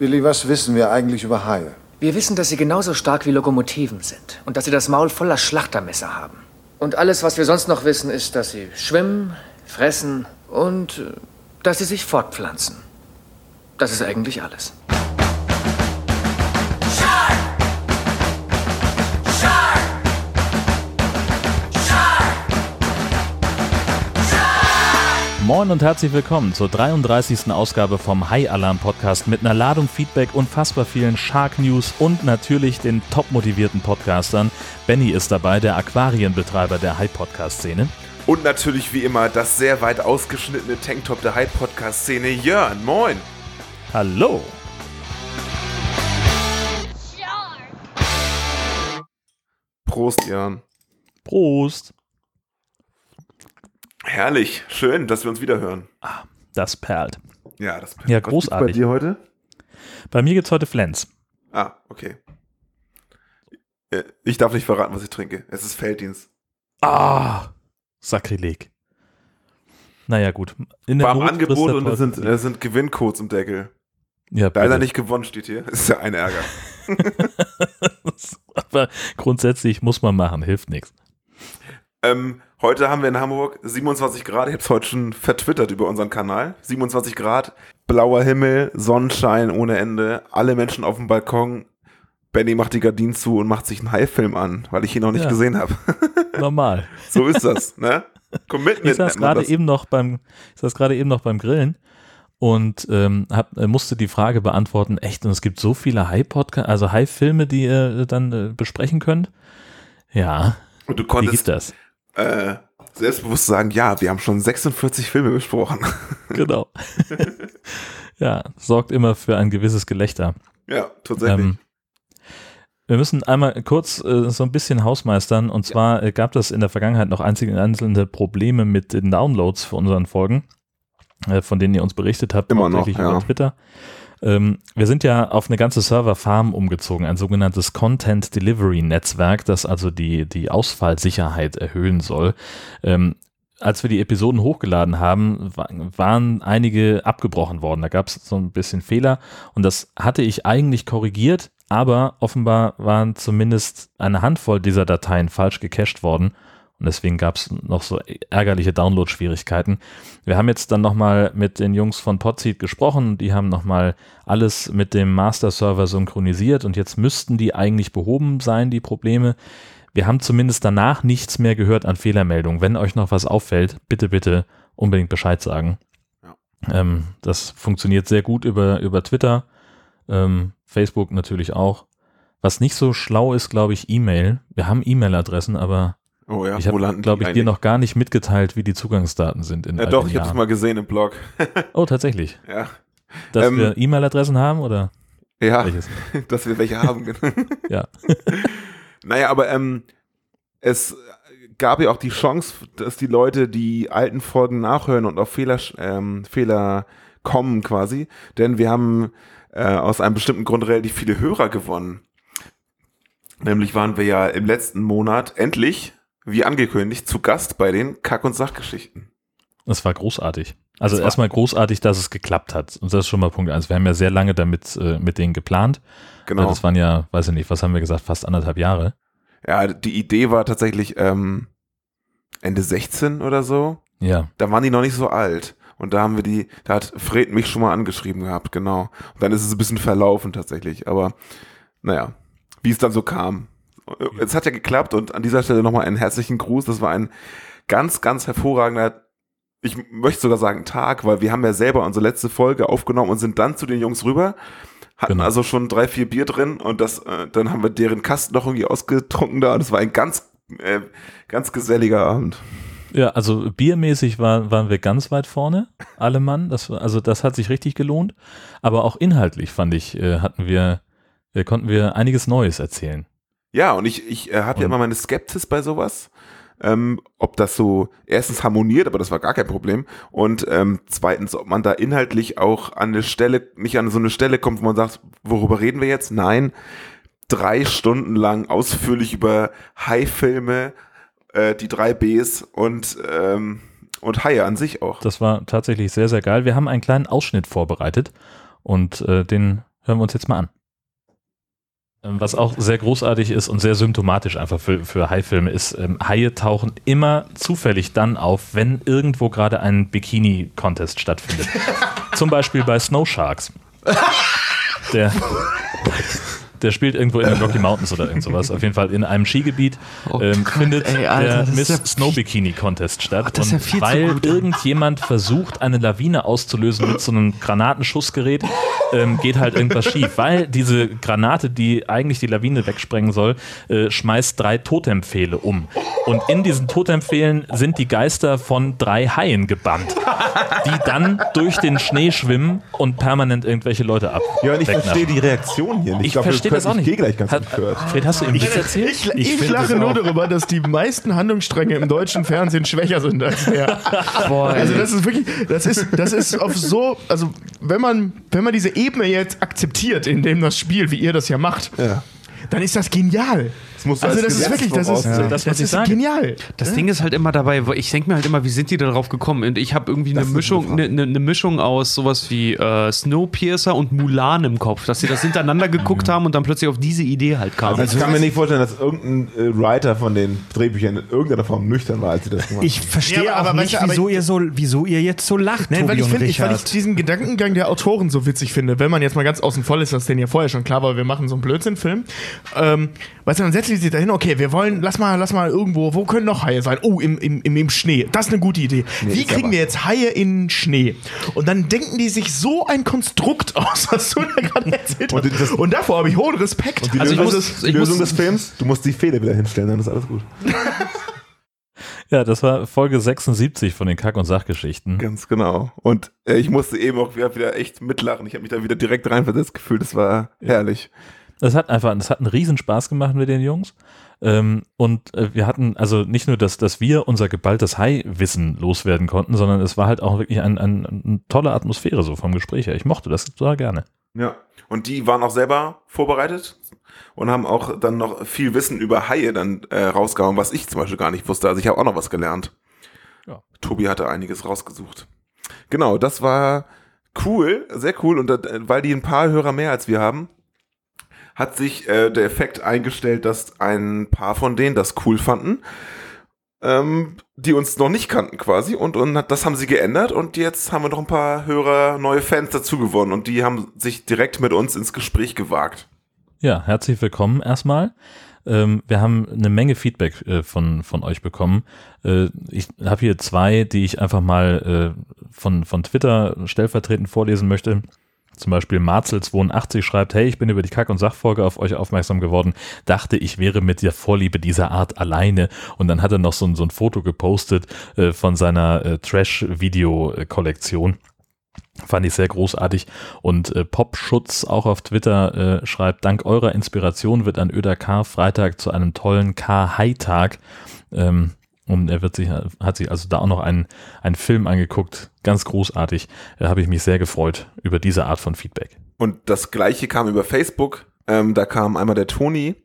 Billy, was wissen wir eigentlich über Haie? Wir wissen, dass sie genauso stark wie Lokomotiven sind und dass sie das Maul voller Schlachtermesser haben. Und alles, was wir sonst noch wissen, ist, dass sie schwimmen, fressen und äh, dass sie sich fortpflanzen. Das ist eigentlich alles. Moin und herzlich willkommen zur 33. Ausgabe vom High Alarm Podcast mit einer Ladung Feedback, unfassbar vielen Shark News und natürlich den top motivierten Podcastern. Benny ist dabei, der Aquarienbetreiber der High Podcast Szene. Und natürlich wie immer das sehr weit ausgeschnittene Tanktop der High Podcast Szene. Jörn, moin. Hallo. Prost, Jörn. Prost. Herrlich, schön, dass wir uns wieder hören. Ah, das perlt. Ja, das perlt. Ja, Was großartig. bei dir heute? Bei mir gibt's heute Flens. Ah, okay. Äh, Ich darf nicht verraten, was ich trinke. Es ist Felddienst. Ah, Sakrileg. Naja, gut. In War Not Angebot und es sind, es sind Gewinncodes im Deckel. Ja, Leider bitte. nicht gewonnen steht hier. Ist ja ein Ärger. Aber grundsätzlich muss man machen, hilft nichts. Ähm, heute haben wir in Hamburg 27 Grad. Ich habe es heute schon vertwittert über unseren Kanal. 27 Grad, blauer Himmel, Sonnenschein ohne Ende, alle Menschen auf dem Balkon. Benny macht die Gardinen zu und macht sich einen Haifilm an, weil ich ihn noch nicht Ja. gesehen habe. Normal. so ist das, ne? Commitment. Ich saß gerade eben noch beim, ich saß gerade eben noch beim Grillen und ähm, hab, äh, musste die Frage beantworten, echt, und es gibt so viele High-Podcast, also High-Filme, die ihr dann äh, besprechen könnt. Ja, Und du wie konntest gibt das? Äh, selbstbewusst sagen, ja, wir haben schon 46 Filme besprochen. Genau. ja, sorgt immer für ein gewisses Gelächter. ja, tatsächlich. Ähm, wir müssen einmal kurz äh, so ein bisschen hausmeistern. Und zwar äh, gab es in der Vergangenheit noch einzelne Probleme mit den Downloads für unseren Folgen, äh, von denen ihr uns berichtet habt, Immer noch, ja. über Twitter. Ähm, wir sind ja auf eine ganze Serverfarm umgezogen, ein sogenanntes Content Delivery Netzwerk, das also die, die Ausfallsicherheit erhöhen soll. Ähm, als wir die Episoden hochgeladen haben, wa- waren einige abgebrochen worden. Da gab es so ein bisschen Fehler und das hatte ich eigentlich korrigiert, aber offenbar waren zumindest eine Handvoll dieser Dateien falsch gecached worden und deswegen gab es noch so ärgerliche Download-Schwierigkeiten. Wir haben jetzt dann nochmal mit den Jungs von Podseed gesprochen, die haben nochmal alles mit dem Master-Server synchronisiert und jetzt müssten die eigentlich behoben sein, die Probleme. Wir haben zumindest danach nichts mehr gehört an Fehlermeldungen. Wenn euch noch was auffällt, bitte, bitte unbedingt Bescheid sagen. Ähm, das funktioniert sehr gut über, über Twitter, ähm, Facebook natürlich auch. Was nicht so schlau ist, glaube ich, E-Mail. Wir haben E-Mail-Adressen, aber oh ja, ich wo habe, glaube ich, dir noch gar nicht mitgeteilt, wie die Zugangsdaten sind. In Ja, doch, ich habe es mal gesehen im Blog. Oh, tatsächlich. ja. Dass Ähm, wir E-Mail-Adressen haben oder Ja, welches? dass wir welche haben. Ja. Naja, aber ähm, es gab ja auch die Chance, dass die Leute die alten Folgen nachhören und auf Fehler, ähm, Fehler kommen quasi. Denn wir haben äh, aus einem bestimmten Grund relativ viele Hörer gewonnen. Nämlich waren wir ja im letzten Monat endlich, wie angekündigt, zu Gast bei den Kack- und Sachgeschichten. Das war großartig. Also erstmal großartig, dass es geklappt hat. Und das ist schon mal Punkt eins. Wir haben ja sehr lange damit äh, mit denen geplant. Genau. Das waren ja, weiß ich nicht, was haben wir gesagt, fast anderthalb Jahre. Ja, die Idee war tatsächlich ähm, Ende 16 oder so. Ja. da waren die noch nicht so alt. Und da haben wir die, da hat Fred mich schon mal angeschrieben gehabt, genau. Und dann ist es ein bisschen verlaufen tatsächlich. Aber naja, wie es dann so kam. Es hat ja geklappt und an dieser Stelle nochmal einen herzlichen Gruß. Das war ein ganz, ganz hervorragender, ich möchte sogar sagen Tag, weil wir haben ja selber unsere letzte Folge aufgenommen und sind dann zu den Jungs rüber. Hatten Genau. also schon drei, vier Bier drin und das, äh, dann haben wir deren Kasten noch irgendwie ausgetrunken da. Und es war ein ganz, äh, ganz geselliger Abend. Ja, also biermäßig war, waren wir ganz weit vorne, alle Mann. Das, also das hat sich richtig gelohnt. Aber auch inhaltlich fand ich, äh, hatten wir, äh, konnten wir einiges Neues erzählen. Ja, und ich, ich äh, habe ja immer meine Skepsis bei sowas, ähm, ob das so erstens harmoniert, aber das war gar kein Problem. Und ähm, zweitens, ob man da inhaltlich auch an eine Stelle, nicht an so eine Stelle kommt, wo man sagt, worüber reden wir jetzt? Nein, drei Stunden lang ausführlich über Hai-Filme, äh, die drei Bs und, ähm, und Haie an sich auch. Das war tatsächlich sehr, sehr geil. Wir haben einen kleinen Ausschnitt vorbereitet und äh, den hören wir uns jetzt mal an. Ähm, Was auch sehr großartig ist und sehr symptomatisch einfach für, für Haifilme ist, ähm, Haie tauchen immer zufällig dann auf, wenn irgendwo gerade ein Bikini-Contest stattfindet. Zum Beispiel bei Snow Sharks. Der, der spielt irgendwo in den Rocky Mountains oder irgend sowas. Auf jeden Fall in einem Skigebiet Oh ähm, Gott, findet ey, Alter, der Miss ja Snow Bikini Contest statt. Ja und zu weil gut. irgendjemand versucht, eine Lawine auszulösen mit so einem Granatenschussgerät, ähm, geht halt irgendwas schief. Weil diese Granate, die eigentlich die Lawine wegsprengen soll, äh, schmeißt drei Totempfehle um. Und in diesen Totempfehlen sind die Geister von drei Haien gebannt, die dann durch den Schnee schwimmen und permanent irgendwelche Leute ab. Ja, und ich verstehe die Reaktion hier nicht. Ich glaub, wir verstehe das auch nicht. Ich gehe gleich ganz Hat, empört. Fred, hast du ihm Witz erzählt? Ich, ich, find lache nur darüber, dass die meisten Handlungsstränge im deutschen Fernsehen schwächer sind als der. Boah, Also das ist wirklich, das ist, das ist auf so, also wenn man, wenn man diese Ebene jetzt akzeptiert, in dem das Spiel, wie ihr das ja macht, Ja. dann ist das genial. Das musst du Also als das ist Gesetz wirklich, das ist, voraussehen. Das, ich ist genial. Das Ding ist halt immer dabei, ich denke mir halt immer, wie sind die darauf gekommen? Und ich habe irgendwie eine Das ist Mischung, eine eine, eine Mischung aus sowas wie äh, Snowpiercer und Mulan im Kopf, dass sie das hintereinander geguckt haben und dann plötzlich auf diese Idee halt kamen. Also ich kann mir nicht vorstellen, dass irgendein äh, Writer von den Drehbüchern in irgendeiner Form nüchtern war, als sie das gemacht haben. Ich verstehe Ja, aber auch nicht, du, aber wieso, ihr so, wieso ihr jetzt so lacht, Nein, Tobi weil ich, und find, ich, weil ich diesen Gedankengang der Autoren so witzig finde, wenn man jetzt mal ganz außen voll ist, dass denen ja vorher schon klar war, wir machen so einen Blödsinn-Film. Ähm, weißt du, dann setzen die sich dahin, okay, wir wollen, lass mal, lass mal irgendwo, wo können noch Haie sein? Oh, im, im, im, im Schnee. Das ist eine gute Idee. Wie ist kriegen aber- wir jetzt Haie in Schnee? Und dann denken die sich so ein Konstrukt aus, was du da gerade erzählt hast. Und das- Und davor habe ich hohen Respekt. Die Also ich Lösung, muss- des, Lösung muss- des Films, du musst die Fehler wieder hinstellen, dann ist alles gut. Ja, das war Folge 76 von den Kack- und Sachgeschichten. Ganz genau. Und äh, ich musste eben auch wieder, wieder echt mitlachen. Ich habe mich da wieder direkt reinversetzt gefühlt. Das war herrlich. Das hat einfach, das hat einen Riesenspaß gemacht mit den Jungs. Ähm, und äh, wir hatten also nicht nur, dass, dass wir unser geballtes Hai-Wissen loswerden konnten, sondern es war halt auch wirklich ein, ein, eine tolle Atmosphäre so vom Gespräch her. Ich mochte das total gerne. Ja. Und die waren auch selber vorbereitet und haben auch dann noch viel Wissen über Haie dann äh, rausgehauen, was ich zum Beispiel gar nicht wusste. Also ich habe auch noch was gelernt. Ja. Tobi hatte einiges rausgesucht. Genau, das war cool, sehr cool. Und äh, weil die ein paar Hörer mehr als wir haben, hat sich äh, der Effekt eingestellt, dass ein paar von denen das cool fanden, ähm, die uns noch nicht kannten quasi. Und, und das haben sie geändert und jetzt haben wir noch ein paar Hörer, neue Fans dazu gewonnen und die haben sich direkt mit uns ins Gespräch gewagt. Ja, herzlich willkommen erstmal. Ähm, wir haben eine Menge Feedback äh, von, von euch bekommen. Äh, ich habe hier zwei, die ich einfach mal äh, von, von Twitter stellvertretend vorlesen möchte. Zum Beispiel Marzels82 schreibt, hey, ich bin über die Kack- und Sachfolge auf euch aufmerksam geworden, dachte, ich wäre mit der Vorliebe dieser Art alleine. Und dann hat er noch so, ein- so ein Foto gepostet äh, von seiner äh, Trash-Video-Kollektion. Fand ich sehr großartig. Und äh, Popschutz auch auf Twitter äh, schreibt, dank eurer Inspiration wird ein Öder K Freitag zu einem tollen K-High-Tag. Ähm, und er wird sich, hat sich also da auch noch einen, einen Film angeguckt. Ganz großartig. Da habe ich mich sehr gefreut über diese Art von Feedback. Und das gleiche kam über Facebook. Ähm, da kam einmal der Toni.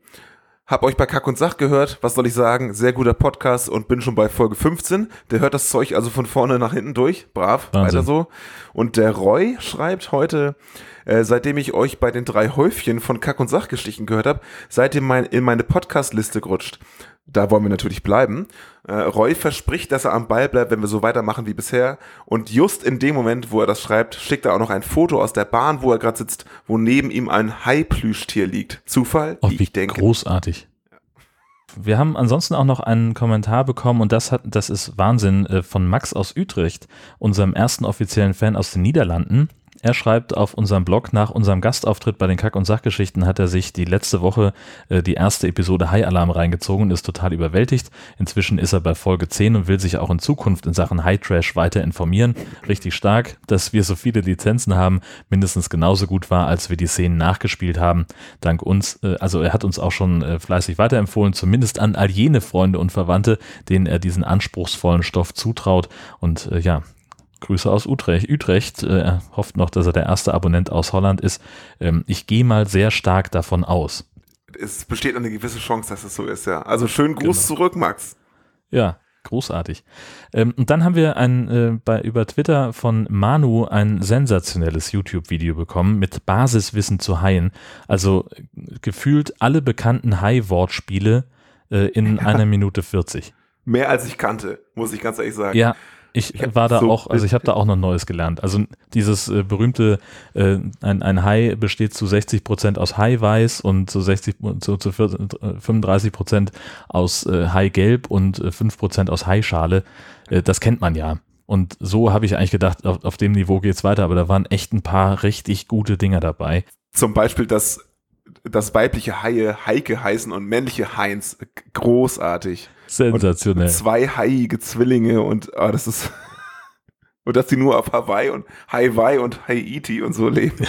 Hab euch bei Kack und Sach gehört. Was soll ich sagen? Sehr guter Podcast und bin schon bei Folge 15. Der hört das Zeug also von vorne nach hinten durch. Brav, Wahnsinn. weiter so. Und der Roy schreibt heute, äh, seitdem ich euch bei den drei Häufchen von Kack und Sachgeschichten gehört habe, seid ihr mein, in meine Podcast-Liste gerutscht. Da wollen wir natürlich bleiben. Äh, Roy verspricht, dass er am Ball bleibt, wenn wir so weitermachen wie bisher. Und just in dem Moment, wo er das schreibt, schickt er auch noch ein Foto aus der Bahn, wo er gerade sitzt, wo neben ihm ein Hai-Plüschtier liegt. Zufall? Oh, wie ich denke. großartig. Wir haben ansonsten auch noch einen Kommentar bekommen und das hat, das ist Wahnsinn, äh, von Max aus Utrecht, unserem ersten offiziellen Fan aus den Niederlanden. Er schreibt auf unserem Blog, nach unserem Gastauftritt bei den Kack- und Sachgeschichten hat er sich die letzte Woche äh, die erste Episode High Alarm reingezogen und ist total überwältigt. Inzwischen ist er bei Folge 10 und will sich auch in Zukunft in Sachen High Trash weiter informieren. Richtig stark, dass wir so viele Lizenzen haben, mindestens genauso gut war, als wir die Szenen nachgespielt haben. Dank uns, äh, also er hat uns auch schon äh, fleißig weiterempfohlen, zumindest an all jene Freunde und Verwandte, denen er diesen anspruchsvollen Stoff zutraut. Und äh, ja, Grüße aus Utrecht. Utrecht äh, er hofft noch, dass er der erste Abonnent aus Holland ist. Ähm, ich gehe mal sehr stark davon aus. Es besteht eine gewisse Chance, dass es so ist, ja. Also schönen Gruß Genau. zurück, Max. Ja, großartig. Ähm, und dann haben wir ein, äh, bei, über Twitter von Manu ein sensationelles YouTube-Video bekommen mit Basiswissen zu Haien. Also äh, gefühlt alle bekannten Hai-Wortspiele äh, in einer Minute 40. Mehr als ich kannte, muss ich ganz ehrlich sagen. Ja, ich, war da so- auch, also ich habe da auch noch Neues gelernt. Also dieses äh, berühmte, äh, ein, ein Hai besteht zu 60 Prozent aus Haiweiß und zu 60, zu, zu 40, äh, 35 Prozent aus äh, Haigelb und äh, 5 Prozent aus Haischale. Äh, das kennt man ja. Und so habe ich eigentlich gedacht, auf, auf dem Niveau geht's weiter, aber da waren echt ein paar richtig gute Dinger dabei. Zum Beispiel, dass, dass weibliche Haie Heike heißen und männliche Heinz. Großartig. Sensationell. Zwei haiige Zwillinge und ah, das ist. Und dass die nur auf Hawaii und Hawaii und Haiti und so leben.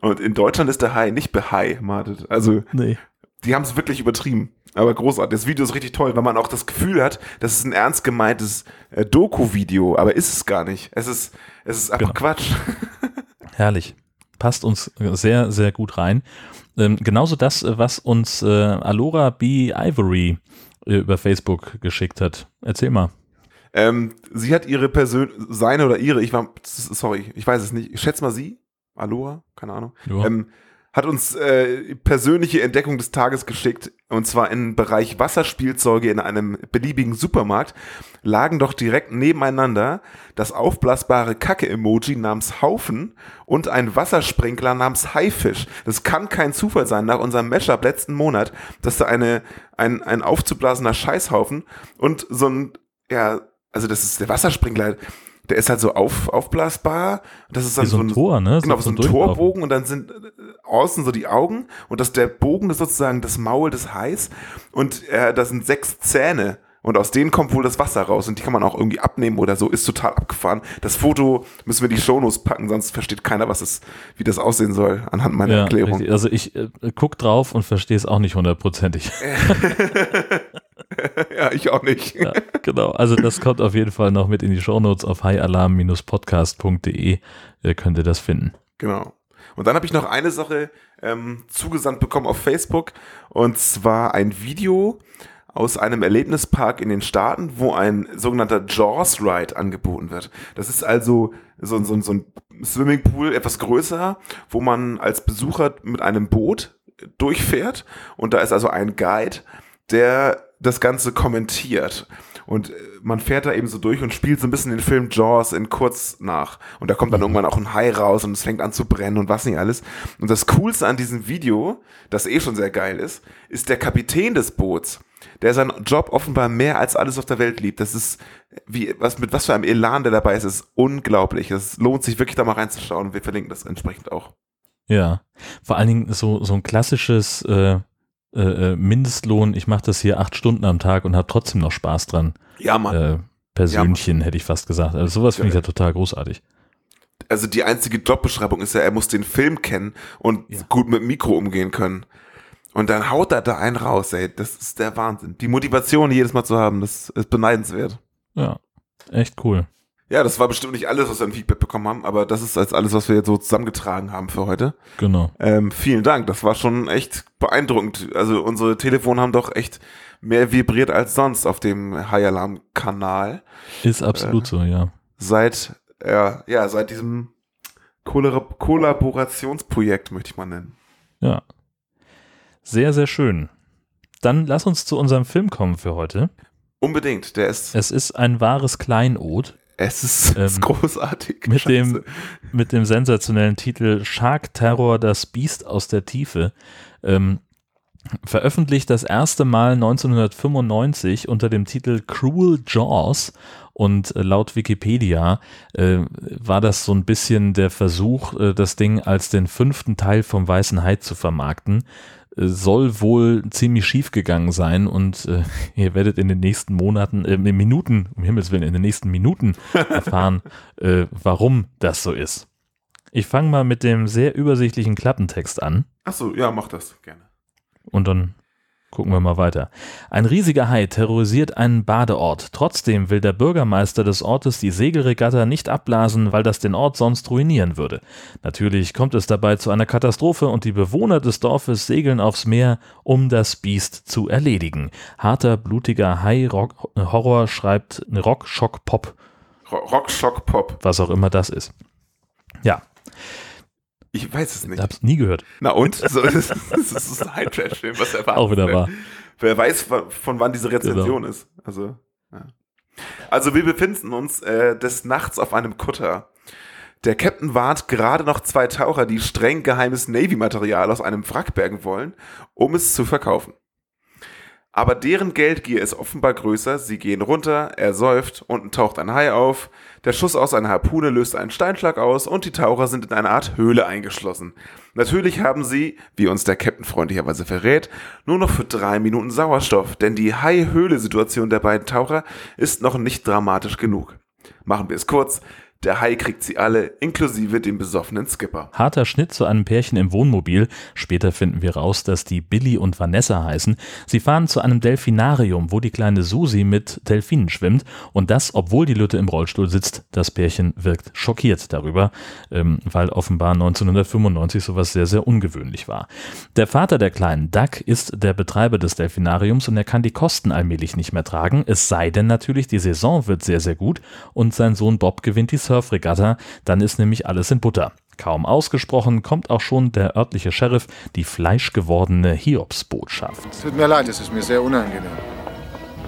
und in Deutschland ist der Hai nicht beheimatet. Also Nee. die haben es wirklich übertrieben. Aber großartig. Das Video ist richtig toll, weil man auch das Gefühl hat, das ist ein ernst gemeintes äh, Doku-Video, aber ist es gar nicht. Es ist, es ist einfach Genau. Quatsch. Herrlich. Passt uns sehr, sehr gut rein. Ähm, genauso das, äh, was uns äh, Alora B. Ivory äh, über Facebook geschickt hat. Erzähl mal. Ähm, sie hat ihre Persön seine oder ihre, ich war, sorry, ich weiß es nicht. Ich schätze mal sie, Aloha, keine Ahnung, Ja. ähm, hat uns äh, persönliche Entdeckung des Tages geschickt. Und zwar im Bereich Wasserspielzeuge in einem beliebigen Supermarkt lagen doch direkt nebeneinander das aufblasbare Kacke-Emoji namens Haufen und ein Wassersprinkler namens Haifisch. Das kann kein Zufall sein. Nach unserem Mashup letzten Monat, dass da eine, ein, ein aufzublasender Scheißhaufen und so ein, ja, also das ist der Wassersprinkler, der ist halt so auf, aufblasbar. Das ist dann Wie so ein Tor, ne? Genau, so, so ein. Torbogen und dann sind äh, außen so die Augen und das, der Bogen ist sozusagen das Maul des Hais und äh, da sind sechs Zähne und aus denen kommt wohl das Wasser raus und die kann man auch irgendwie abnehmen oder so, ist total abgefahren. Das Foto müssen wir in die Shownotes packen, sonst versteht keiner, was es, wie das aussehen soll, anhand meiner Ja, Erklärung. richtig. also ich äh, guck drauf und verstehe es auch nicht hundertprozentig. ja, ich auch nicht. ja, genau. Also das kommt auf jeden Fall noch mit in die Shownotes auf highalarm-podcast.de. Ihr könnt ihr das finden. Genau. Und dann habe ich noch eine Sache ähm, zugesandt bekommen auf Facebook und zwar ein Video aus einem Erlebnispark in den Staaten, wo ein sogenannter Jaws Ride angeboten wird. Das ist also so, so, so ein Swimmingpool, etwas größer, wo man als Besucher mit einem Boot durchfährt und da ist also ein Guide, der das Ganze kommentiert. Und äh, man fährt da eben so durch und spielt so ein bisschen den Film Jaws in kurz nach. Und da kommt dann irgendwann auch ein Hai raus und es fängt an zu brennen und was nicht alles. Und das Coolste an diesem Video, das eh schon sehr geil ist, ist der Kapitän des Boots, der seinen Job offenbar mehr als alles auf der Welt liebt. Das ist, wie, was, mit was für einem Elan der dabei ist, ist unglaublich. Es lohnt sich wirklich da mal reinzuschauen wir verlinken das entsprechend auch. Ja. Vor allen Dingen so, so ein klassisches äh, äh, Mindestlohn, ich mache das hier acht Stunden am Tag und habe trotzdem noch Spaß dran. Ja, Mann. Äh, Persönchen, hätte ich fast gesagt. Also sowas finde ich ja total großartig. also die einzige Jobbeschreibung ist ja, er muss den Film kennen und Ja. gut mit dem Mikro umgehen können. Und dann haut er da einen raus, ey. Das ist der Wahnsinn. Die Motivation jedes Mal zu haben, das ist beneidenswert. Ja, echt cool. Ja, das war bestimmt nicht alles, was wir an Feedback bekommen haben, aber das ist als alles, was wir jetzt so zusammengetragen haben für heute. Genau. Ähm, vielen Dank, das war schon echt beeindruckend. Also unsere Telefone haben doch echt mehr vibriert als sonst auf dem High Alarm Kanal. Ist absolut so, ja. Seit, äh, ja, seit diesem Kollab Kollaborationsprojekt, möchte ich mal nennen. Ja. Sehr, sehr schön. Dann lass uns zu unserem Film kommen für heute. Unbedingt, der ist, Es ist ein wahres Kleinod es ist, Ähm, ist großartig. mit dem, mit dem sensationellen Titel Shark Terror, das Biest aus der Tiefe. Ähm, veröffentlicht das erste Mal 1995 unter dem Titel Cruel Jaws und äh, laut Wikipedia äh, war das so ein bisschen der Versuch, äh, das Ding als den fünften Teil vom Weißen Hai zu vermarkten. Soll wohl ziemlich schief gegangen sein und äh, ihr werdet in den nächsten Monaten, äh, in den Minuten, um Himmels Willen, in den nächsten Minuten erfahren, äh, warum das so ist. Ich fange mal mit dem sehr übersichtlichen Klappentext an Ach so, ja, mach das gerne. und dann Gucken wir mal weiter. Ein riesiger Hai terrorisiert einen Badeort. Trotzdem will der Bürgermeister des Ortes die Segelregatta nicht abblasen, weil das den Ort sonst ruinieren würde. Natürlich kommt es dabei zu einer Katastrophe und die Bewohner des Dorfes segeln aufs Meer, um das Biest zu erledigen. Harter, blutiger Hai-Horror schreibt Rock, Schock, Pop, Ro- Rock, Shock, Pop. was auch immer das ist. Ja, Ich weiß es ich nicht. hab's nie gehört. Na und? So, das, das ist ein High-Trash-Film, was erwartet Auch wieder wahr. Wer weiß, von wann diese Rezension Genau. ist. Also, ja. also wir befinden uns äh, des Nachts auf einem Kutter. Der Captain wahrt gerade noch zwei Taucher, die streng geheimes Navy-Material aus einem Wrack bergen wollen, um es zu verkaufen. Aber deren Geldgier ist offenbar größer, sie gehen runter, er säuft, unten taucht ein Hai auf, der Schuss aus einer Harpune löst einen Steinschlag aus und die Taucher sind in eine Art Höhle eingeschlossen. Natürlich haben sie, wie uns der Captain freundlicherweise verrät, nur noch für drei Minuten Sauerstoff, denn die Hai-Höhle-Situation der beiden Taucher ist noch nicht dramatisch genug. Machen wir es kurz, der Hai kriegt sie alle, inklusive dem besoffenen Skipper. Harter Schnitt zu einem Pärchen im Wohnmobil. Später finden wir raus, dass die Billy und Vanessa heißen. Sie fahren zu einem Delfinarium, wo die kleine Susi mit Delfinen schwimmt. Und das, obwohl die Lütte im Rollstuhl sitzt. Das Pärchen wirkt schockiert darüber, ähm, weil offenbar 1995 sowas sehr, sehr ungewöhnlich war. Der Vater der kleinen Duck ist der Betreiber des Delfinariums und er kann die Kosten allmählich nicht mehr tragen. Es sei denn natürlich, die Saison wird sehr, sehr gut und sein Sohn Bob gewinnt die Surfregatta. Dann ist nämlich alles in Butter. Kaum ausgesprochen kommt auch schon der örtliche Sheriff, die fleischgewordene Hiobsbotschaft. Tut mir leid, es ist mir sehr unangenehm.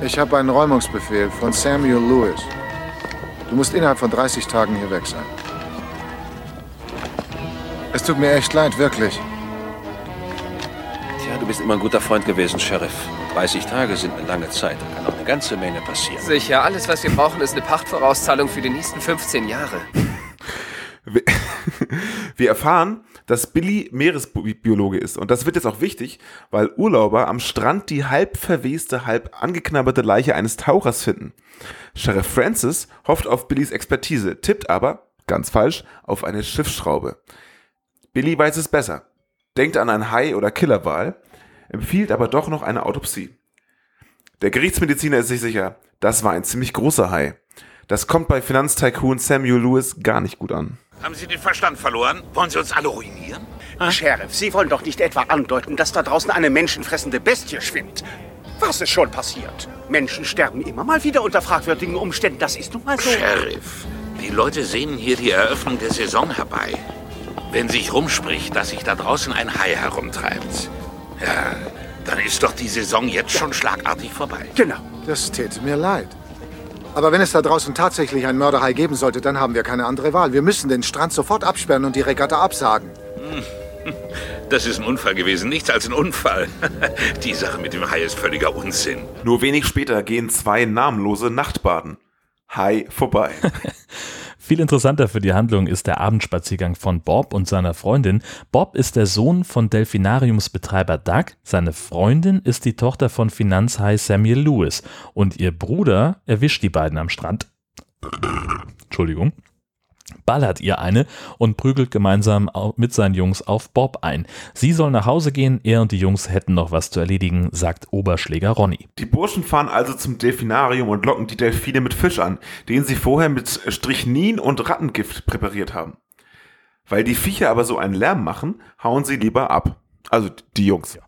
Ich habe einen Räumungsbefehl von Samuel Lewis. Du musst innerhalb von 30 Tagen hier weg sein. Es tut mir echt leid, wirklich. Tja, du bist immer ein guter Freund gewesen, Sheriff. 30 Tage sind eine lange Zeit. Da kann auch eine ganze Menge passieren. Sicher, alles, was wir brauchen, ist eine Pachtvorauszahlung für die nächsten 15 Jahre. Wir, erfahren, dass Billy Meeresbiologe ist. Und das wird jetzt auch wichtig, weil Urlauber am Strand die halb verweste, halb angeknabberte Leiche eines Tauchers finden. Sheriff Francis hofft auf Billys Expertise, tippt aber, ganz falsch, auf eine Schiffsschraube. Billy weiß es besser, denkt an ein Hai oder Killerwal, empfiehlt aber doch noch eine Autopsie. Der Gerichtsmediziner ist sich sicher, das war ein ziemlich großer Hai. Das kommt bei Finanztycoon Samuel Lewis gar nicht gut an. Haben Sie den Verstand verloren? Wollen Sie uns alle ruinieren? Sheriff, Sie wollen doch nicht etwa andeuten, dass da draußen eine menschenfressende Bestie schwimmt. Was ist schon passiert? Menschen sterben immer mal wieder unter fragwürdigen Umständen. Das ist nun mal so. Sheriff, die Leute sehnen hier die Eröffnung der Saison herbei. Wenn sich rumspricht, dass sich da draußen ein Hai herumtreibt, ja, dann ist doch die Saison jetzt schon schlagartig vorbei. Genau. Das täte mir leid. Aber wenn es da draußen tatsächlich einen Mörderhai geben sollte, dann haben wir keine andere Wahl. Wir müssen den Strand sofort absperren und die Regatta absagen. Das ist ein Unfall gewesen, nichts als ein Unfall. Die Sache mit dem Hai ist völliger Unsinn. Nur wenig später gehen zwei namenlose Nachtbaden. Hai vorbei. Viel interessanter für die Handlung ist der Abendspaziergang von Bob und seiner Freundin. Bob ist der Sohn von Delfinariumsbetreiber Doug, seine Freundin ist die Tochter von Finanzhai Samuel Lewis und ihr Bruder erwischt die beiden am Strand. Entschuldigung. Ballert ihr eine und prügelt gemeinsam mit seinen Jungs auf Bob ein. Sie soll nach Hause gehen, er und die Jungs hätten noch was zu erledigen, sagt Oberschläger Ronny. Die Burschen fahren also zum Delfinarium und locken die Delfine mit Fisch an, den sie vorher mit Strychnin und Rattengift präpariert haben. Weil die Viecher aber so einen Lärm machen, hauen sie lieber ab. Also die Jungs.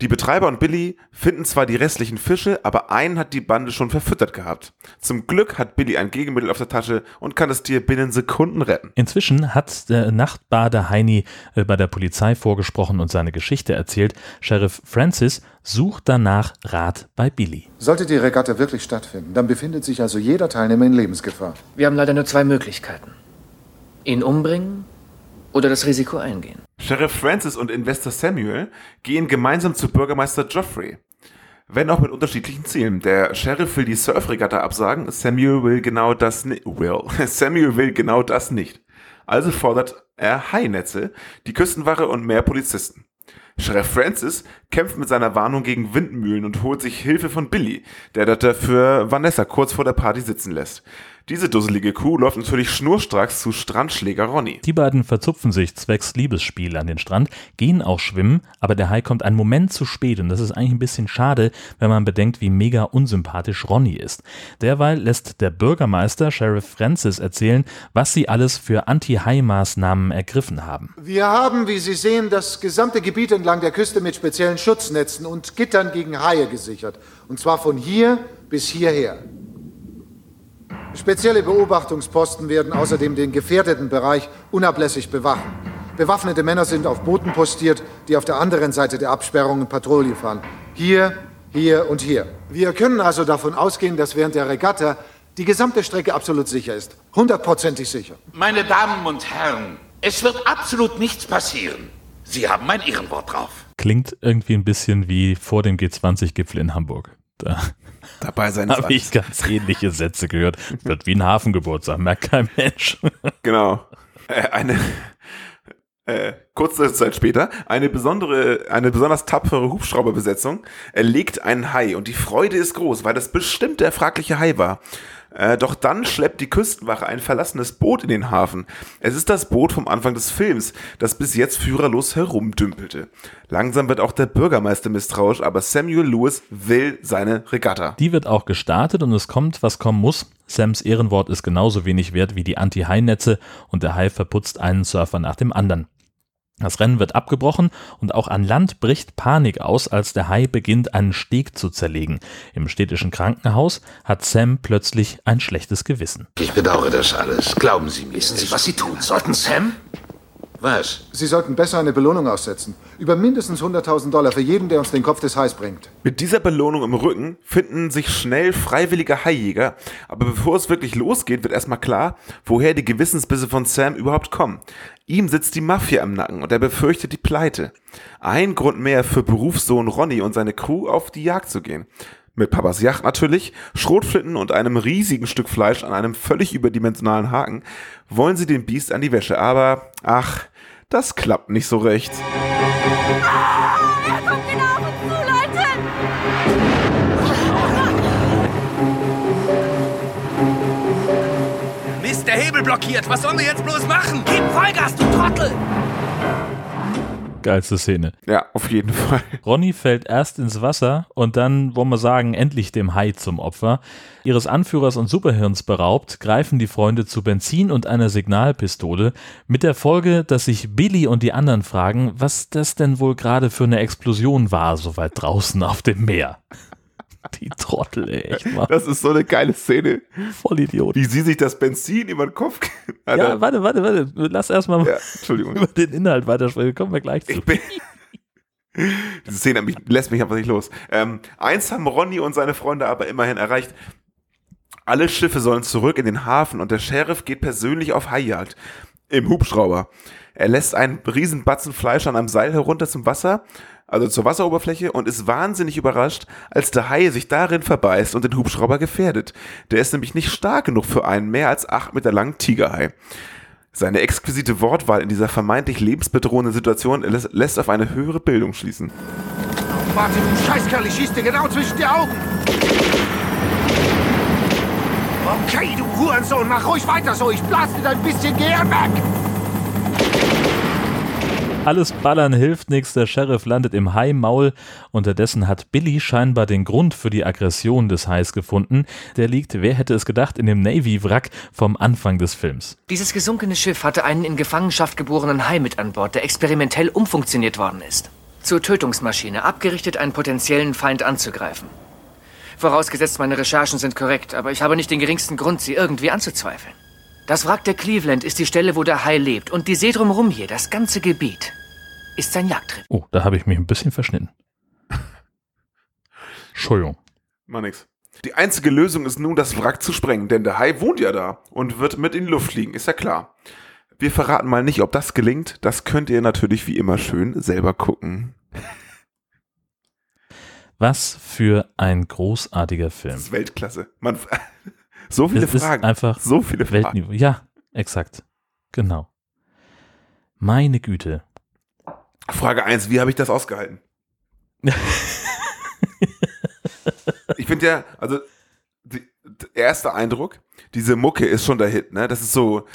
Die Betreiber und Billy finden zwar die restlichen Fische, aber einen hat die Bande schon verfüttert gehabt. Zum Glück hat Billy ein Gegenmittel auf der Tasche und kann das Tier binnen Sekunden retten. Inzwischen hat der Nachtbader Heini äh, bei der Polizei vorgesprochen und seine Geschichte erzählt. Sheriff Francis sucht danach Rat bei Billy. Sollte die Regatta wirklich stattfinden, dann befindet sich also jeder Teilnehmer in Lebensgefahr. Wir haben leider nur zwei Möglichkeiten. Ihn umbringen oder das Risiko eingehen. Sheriff Francis und Investor Samuel gehen gemeinsam zu Bürgermeister Geoffrey. Wenn auch mit unterschiedlichen Zielen. Der Sheriff will die Surfregatta absagen, Samuel will genau das nicht. Will. Samuel will genau das nicht. Also fordert er Hainetze, die Küstenwache und mehr Polizisten. Sheriff Francis kämpft mit seiner Warnung gegen Windmühlen und holt sich Hilfe von Billy, der dafür Vanessa kurz vor der Party sitzen lässt. Diese dusselige Kuh läuft natürlich schnurstracks zu Strandschläger Ronny. Die beiden verzupfen sich zwecks Liebesspiel an den Strand, gehen auch schwimmen, aber der Hai kommt einen Moment zu spät und das ist eigentlich ein bisschen schade, wenn man bedenkt, wie mega unsympathisch Ronny ist. Derweil lässt der Bürgermeister Sheriff Francis erzählen, was sie alles für Anti-Hai-Maßnahmen ergriffen haben. Wir haben, wie Sie sehen, das gesamte Gebiet entlang der Küste mit speziellen Schutznetzen und Gittern gegen Haie gesichert. Und zwar von hier bis hierher. Spezielle Beobachtungsposten werden außerdem den gefährdeten Bereich unablässig bewachen. Bewaffnete Männer sind auf Booten postiert, die auf der anderen Seite der Absperrungen Patrouille fahren. Hier, hier und hier. Wir können also davon ausgehen, dass während der Regatta die gesamte Strecke absolut sicher ist. Hundertprozentig sicher. Meine Damen und Herren, es wird absolut nichts passieren. Sie haben mein Ehrenwort drauf. Klingt irgendwie ein bisschen wie vor dem G20-Gipfel in Hamburg. Da Dabei sein habe ich ganz ähnliche Sätze gehört. Wird wie ein Hafengeburtstag, merkt kein Mensch. Genau. Äh, eine äh, kurze Zeit später, eine besondere, eine besonders tapfere Hubschrauberbesetzung erlegt einen Hai und die Freude ist groß, weil das bestimmt der fragliche Hai war. Äh, doch dann schleppt die Küstenwache ein verlassenes Boot in den Hafen. Es ist das Boot vom Anfang des Films, das bis jetzt führerlos herumdümpelte. Langsam wird auch der Bürgermeister misstrauisch, aber Samuel Lewis will seine Regatta. Die wird auch gestartet und es kommt, was kommen muss. Sams Ehrenwort ist genauso wenig wert wie die Anti-Hai-Netze und der Hai verputzt einen Surfer nach dem anderen. Das Rennen wird abgebrochen und auch an Land bricht Panik aus, als der Hai beginnt, einen Steg zu zerlegen. Im städtischen Krankenhaus hat Sam plötzlich ein schlechtes Gewissen. Ich bedauere das alles. Glauben Sie mir. Wissen Sie, was Sie tun sollten, Sam? Was? Sie sollten besser eine Belohnung aussetzen. Über mindestens 100.000 Dollar für jeden, der uns den Kopf des Hais bringt. Mit dieser Belohnung im Rücken finden sich schnell freiwillige Haijäger, aber bevor es wirklich losgeht, wird erstmal klar, woher die Gewissensbisse von Sam überhaupt kommen. Ihm sitzt die Mafia im Nacken und er befürchtet die Pleite. Ein Grund mehr für Berufssohn Ronny und seine Crew auf die Jagd zu gehen. Mit Papas Yacht natürlich, Schrotflinten und einem riesigen Stück Fleisch an einem völlig überdimensionalen Haken wollen sie den Biest an die Wäsche, aber ach, das klappt nicht so recht. Er kommt genau auf uns zu, Leute! Mist, der Hebel blockiert. Was sollen wir jetzt bloß machen? Gib Vollgas, du Trottel! Geilste Szene. Ja, auf jeden Fall. Ronny fällt erst ins Wasser und dann, wollen wir sagen, endlich dem Hai zum Opfer. Ihres Anführers und Superhirns beraubt, greifen die Freunde zu Benzin und einer Signalpistole, mit der Folge, dass sich Billy und die anderen fragen, was das denn wohl gerade für eine Explosion war, so weit draußen auf dem Meer. Die Trottel, ey, echt mal. Das ist so eine geile Szene. Voll Idiot. Wie sie sich das Benzin über den Kopf. Ja, warte, warte, warte. Lass erstmal ja, über den Inhalt weitersprechen. Kommen wir gleich zu. Diese Szene mich, lässt mich einfach nicht los. Ähm, eins haben Ronny und seine Freunde aber immerhin erreicht. Alle Schiffe sollen zurück in den Hafen und der Sheriff geht persönlich auf Haijagd. Im Hubschrauber. Er lässt einen riesen Batzen Fleisch an einem Seil herunter zum Wasser, also zur Wasseroberfläche, und ist wahnsinnig überrascht, als der Hai sich darin verbeißt und den Hubschrauber gefährdet. Der ist nämlich nicht stark genug für einen mehr als acht Meter langen Tigerhai. Seine exquisite Wortwahl in dieser vermeintlich lebensbedrohenden Situation lässt, auf eine höhere Bildung schließen. Warte, du Scheißkerl, ich schieß dir genau zwischen die Augen. Okay, du Hurensohn, mach ruhig weiter so. Ich blas dir dein bisschen Gehirn weg. Alles Ballern hilft nichts, der Sheriff landet im Hai-Maul. Unterdessen hat Billy scheinbar den Grund für die Aggression des Hais gefunden. Der liegt, wer hätte es gedacht, in dem Navy-Wrack vom Anfang des Films. Dieses gesunkene Schiff hatte einen in Gefangenschaft geborenen Hai mit an Bord, der experimentell umfunktioniert worden ist. Zur Tötungsmaschine, abgerichtet, einen potenziellen Feind anzugreifen. Vorausgesetzt, meine Recherchen sind korrekt, aber ich habe nicht den geringsten Grund, sie irgendwie anzuzweifeln. Das Wrack der Cleveland ist die Stelle, wo der Hai lebt. Und die See drumherum hier, das ganze Gebiet, ist sein Jagdtrip. Oh, da habe ich mich ein bisschen verschnitten. Entschuldigung. Mal nix. Die einzige Lösung ist nun, das Wrack zu sprengen, denn der Hai wohnt ja da und wird mit in die Luft fliegen, ist ja klar. Wir verraten mal nicht, ob das gelingt. Das könnt ihr natürlich wie immer schön selber gucken. Was für ein großartiger Film. Das ist Weltklasse. Man, so viele es Fragen. Ist einfach so viele Fragen. Weltniveau. Ja, exakt. Genau. Meine Güte. Frage 1, wie habe ich das ausgehalten? ich finde ja, also die, der erste Eindruck, diese Mucke ist schon der Hit, ne? Das ist so,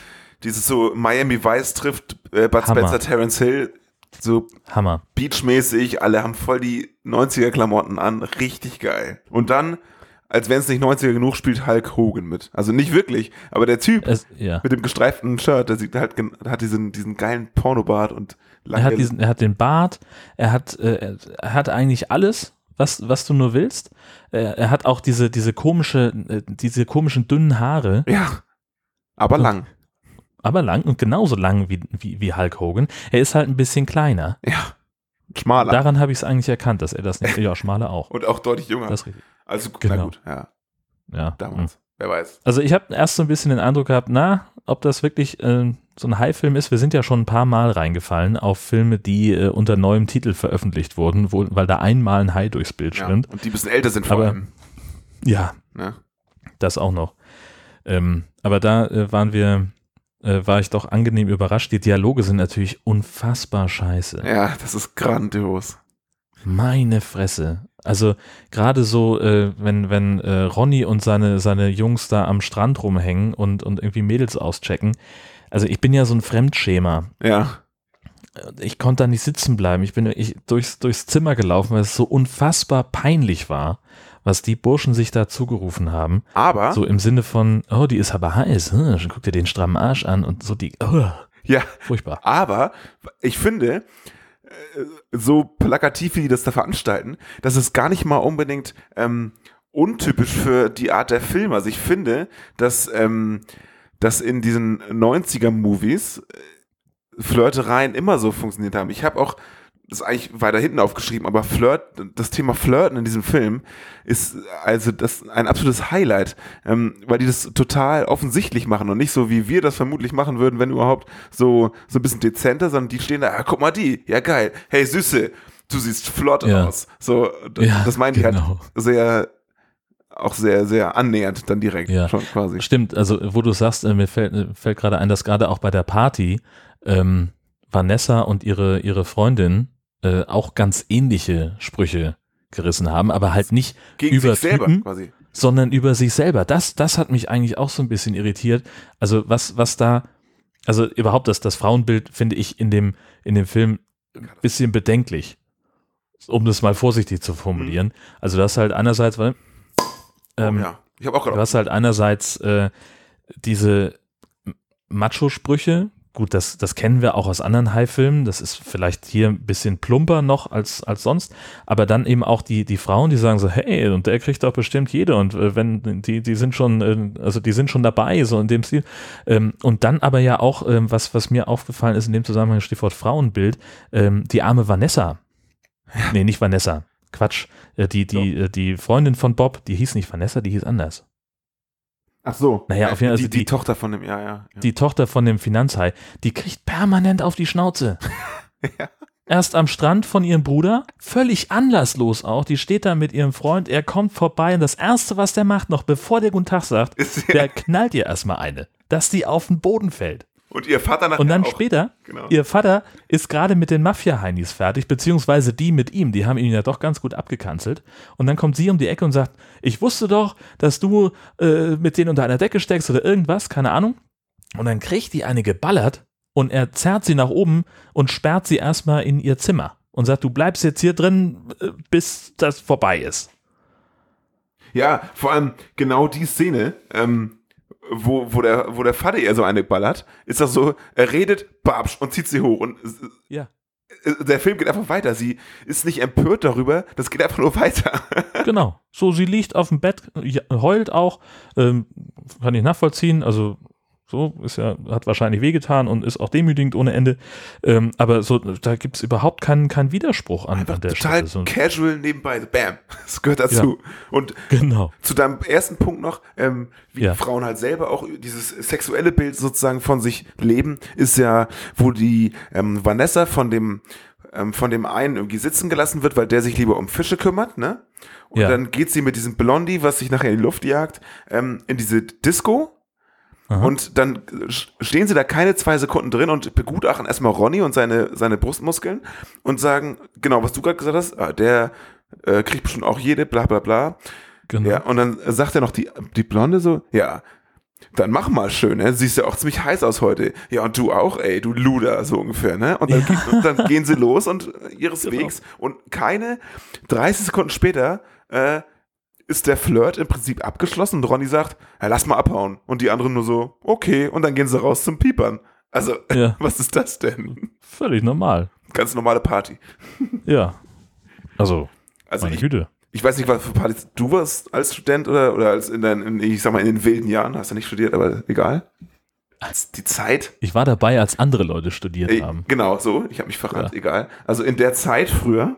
dieses so Miami Vice trifft äh, Bud Hammer. Spencer, Terence Hill, so Hammer. beachmäßig, alle haben voll die 90er Klamotten an, richtig geil. Und dann, als wenn es nicht 90er genug, spielt Hulk Hogan mit. Also nicht wirklich, aber der Typ Es, ja. mit dem gestreiften Shirt, der sieht halt, hat diesen, diesen geilen Pornobart und Er hat, diesen, er hat den Bart, er hat, äh, er hat eigentlich alles, was, was du nur willst. Er, er hat auch diese, diese komische, äh, diese komischen dünnen Haare. Ja. Aber lang. Aber lang und genauso lang wie, wie, wie Hulk Hogan. Er ist halt ein bisschen kleiner. Ja. Schmaler. Daran habe ich es eigentlich erkannt, dass er das nicht, ja, schmaler auch. Und auch deutlich jünger. Das ist richtig. Also, na Genau. gut, ja. Ja. Damals. Wer weiß. Also ich habe erst so ein bisschen den Eindruck gehabt, na, ob das wirklich äh, so ein High-Film ist. Wir sind ja schon ein paar Mal reingefallen auf Filme, die äh, unter neuem Titel veröffentlicht wurden, wo, weil da einmal ein Hai durchs Bild Ja. schwimmt. Und die ein bisschen älter sind vor Aber- allem. Ja, Ne? das auch noch. Ähm, aber da äh, waren wir, äh, war ich doch angenehm überrascht. Die Dialoge sind natürlich unfassbar scheiße. Ja, das ist grandios. Meine Fresse. Also gerade so, äh, wenn, wenn äh, Ronny und seine, seine Jungs da am Strand rumhängen und, und irgendwie Mädels auschecken. Also ich bin ja so ein Fremdschema. Ja. Ich konnte da nicht sitzen bleiben. Ich bin ich durchs, durchs Zimmer gelaufen, weil es so unfassbar peinlich war, was die Burschen sich da zugerufen haben. Aber, So im Sinne von, oh, die ist aber heiß, hm, guck dir den strammen Arsch an und so die, oh, ja, furchtbar. aber ich finde, so plakativ wie die das da veranstalten, das ist gar nicht mal unbedingt ähm, untypisch für die Art der Filme. Also ich finde, dass, ähm, dass in diesen 90er-Movies äh, Flirtereien immer so funktioniert haben. Ich habe auch das ist eigentlich weiter hinten aufgeschrieben, aber Flirt, das Thema Flirten in diesem Film ist also das ein absolutes Highlight, ähm, weil die das total offensichtlich machen und nicht so, wie wir das vermutlich machen würden, wenn überhaupt so, so ein bisschen dezenter, sondern die stehen da, ah, guck mal die, ja geil, hey Süße, du siehst flott Ja. aus. So, d- Ja, das meinen die genau. halt sehr, auch sehr, sehr annähernd dann direkt Ja. schon quasi. Stimmt, also wo du sagst, äh, mir fällt, äh, fällt gerade ein, dass gerade auch bei der Party ähm, Vanessa und ihre, ihre Freundin äh, auch ganz ähnliche Sprüche gerissen haben, aber halt nicht Gegen über sich selber Typen, quasi. sondern über sich selber. Das, das hat mich eigentlich auch so ein bisschen irritiert. Also was, was da, also überhaupt das, das Frauenbild finde ich in dem, in dem Film ein bisschen bedenklich, um das mal vorsichtig zu formulieren. Also das halt einerseits, weil ähm, oh, ja. Ich habe auch Du gerade hast halt einerseits äh, diese Macho-Sprüche. Gut, das, das kennen wir auch aus anderen High-Filmen. Das ist vielleicht hier ein bisschen plumper noch als, als sonst. Aber dann eben auch die, die Frauen, die sagen so, hey, und der kriegt doch bestimmt jede. Und äh, wenn, die, die sind schon, äh, also die sind schon dabei, so in dem Stil. Ähm, und dann aber ja auch, ähm, was, was mir aufgefallen ist in dem Zusammenhang, Stichwort Frauenbild, ähm, die arme Vanessa. Nee, nicht Vanessa. Quatsch. Äh, die, die, die Freundin von Bob, die hieß nicht Vanessa, die hieß anders. Ach so. Naja, auf jeden Fall, die, also die, die- Tochter von dem, ja, ja. ja. Die Tochter von dem Finanzhai, die kriegt permanent auf die Schnauze. Erst am Strand von ihrem Bruder, völlig anlasslos auch, die steht da mit ihrem Freund, er kommt vorbei und das Erste, was der macht, noch bevor der Guten Tag sagt, Ist- der knallt ihr erstmal eine, dass die auf den Boden fällt. Und ihr Vater nachher Und dann auch. später, Genau. ihr Vater ist gerade mit den Mafia-Heinis fertig, beziehungsweise die mit ihm, die haben ihn ja doch ganz gut abgekanzelt. Und dann kommt sie um die Ecke und sagt, ich wusste doch, dass du äh, mit denen unter einer Decke steckst oder irgendwas, keine Ahnung. Und dann kriegt die eine geballert und er zerrt sie nach oben und sperrt sie erstmal in ihr Zimmer und sagt, du bleibst jetzt hier drin, äh, bis das vorbei ist. Ja, vor allem genau die Szene, ähm, wo, wo, der, wo der Vater ihr so eine ballert, ist das so, er redet, babsch, und zieht sie hoch. Und äh, Ja. äh, der Film geht einfach weiter. Sie ist nicht empört darüber, das geht einfach nur weiter. Genau. So, sie liegt auf dem Bett, heult auch, ähm, kann ich nachvollziehen, also so, ist ja, hat wahrscheinlich wehgetan und ist auch demütigend ohne Ende. Ähm, aber so, da gibt es überhaupt keinen, keinen Widerspruch an, an der Total Stelle. So, casual nebenbei, bam, das gehört dazu. Und genau. zu deinem ersten Punkt noch, ähm, wie Ja. Frauen halt selber auch dieses sexuelle Bild sozusagen von sich leben, ist ja, wo die ähm, Vanessa von dem ähm, von dem einen irgendwie sitzen gelassen wird, weil der sich lieber um Fische kümmert, ne? Und Ja. dann geht sie mit diesem Blondie, was sich nachher in die Luft jagt, ähm, in diese Disco. Und dann stehen sie da keine zwei Sekunden drin und begutachten erstmal Ronny und seine, seine Brustmuskeln und sagen, genau, was du gerade gesagt hast, ah, der äh, kriegt bestimmt auch jede, bla bla bla. Genau. Ja, und dann sagt er noch die, die Blonde so, ja, dann mach mal schön, ne? Siehst ja auch ziemlich heiß aus heute. Ja, und du auch, ey, du Luder, so ungefähr, ne? Und dann, Ja. geht, und dann gehen sie los und ihres Genau. Wegs. Und keine 30 Sekunden später äh, ist der Flirt im Prinzip abgeschlossen und Ronny sagt, ja, lass mal abhauen. Und die anderen nur so, okay, und dann gehen sie raus zum Piepern. Also, Ja. was ist das denn? Völlig normal. Ganz normale Party. Ja. Also, Also meine ich, Güte. ich weiß nicht, was für Partys du warst als Student oder, oder als in deinen, in, ich sag mal, in den wilden Jahren, hast du nicht studiert, aber egal. Die Zeit, Ich war dabei, als andere Leute studiert Äh, haben. Genau, so. Ich habe mich verrannt, Ja. egal. Also in der Zeit früher,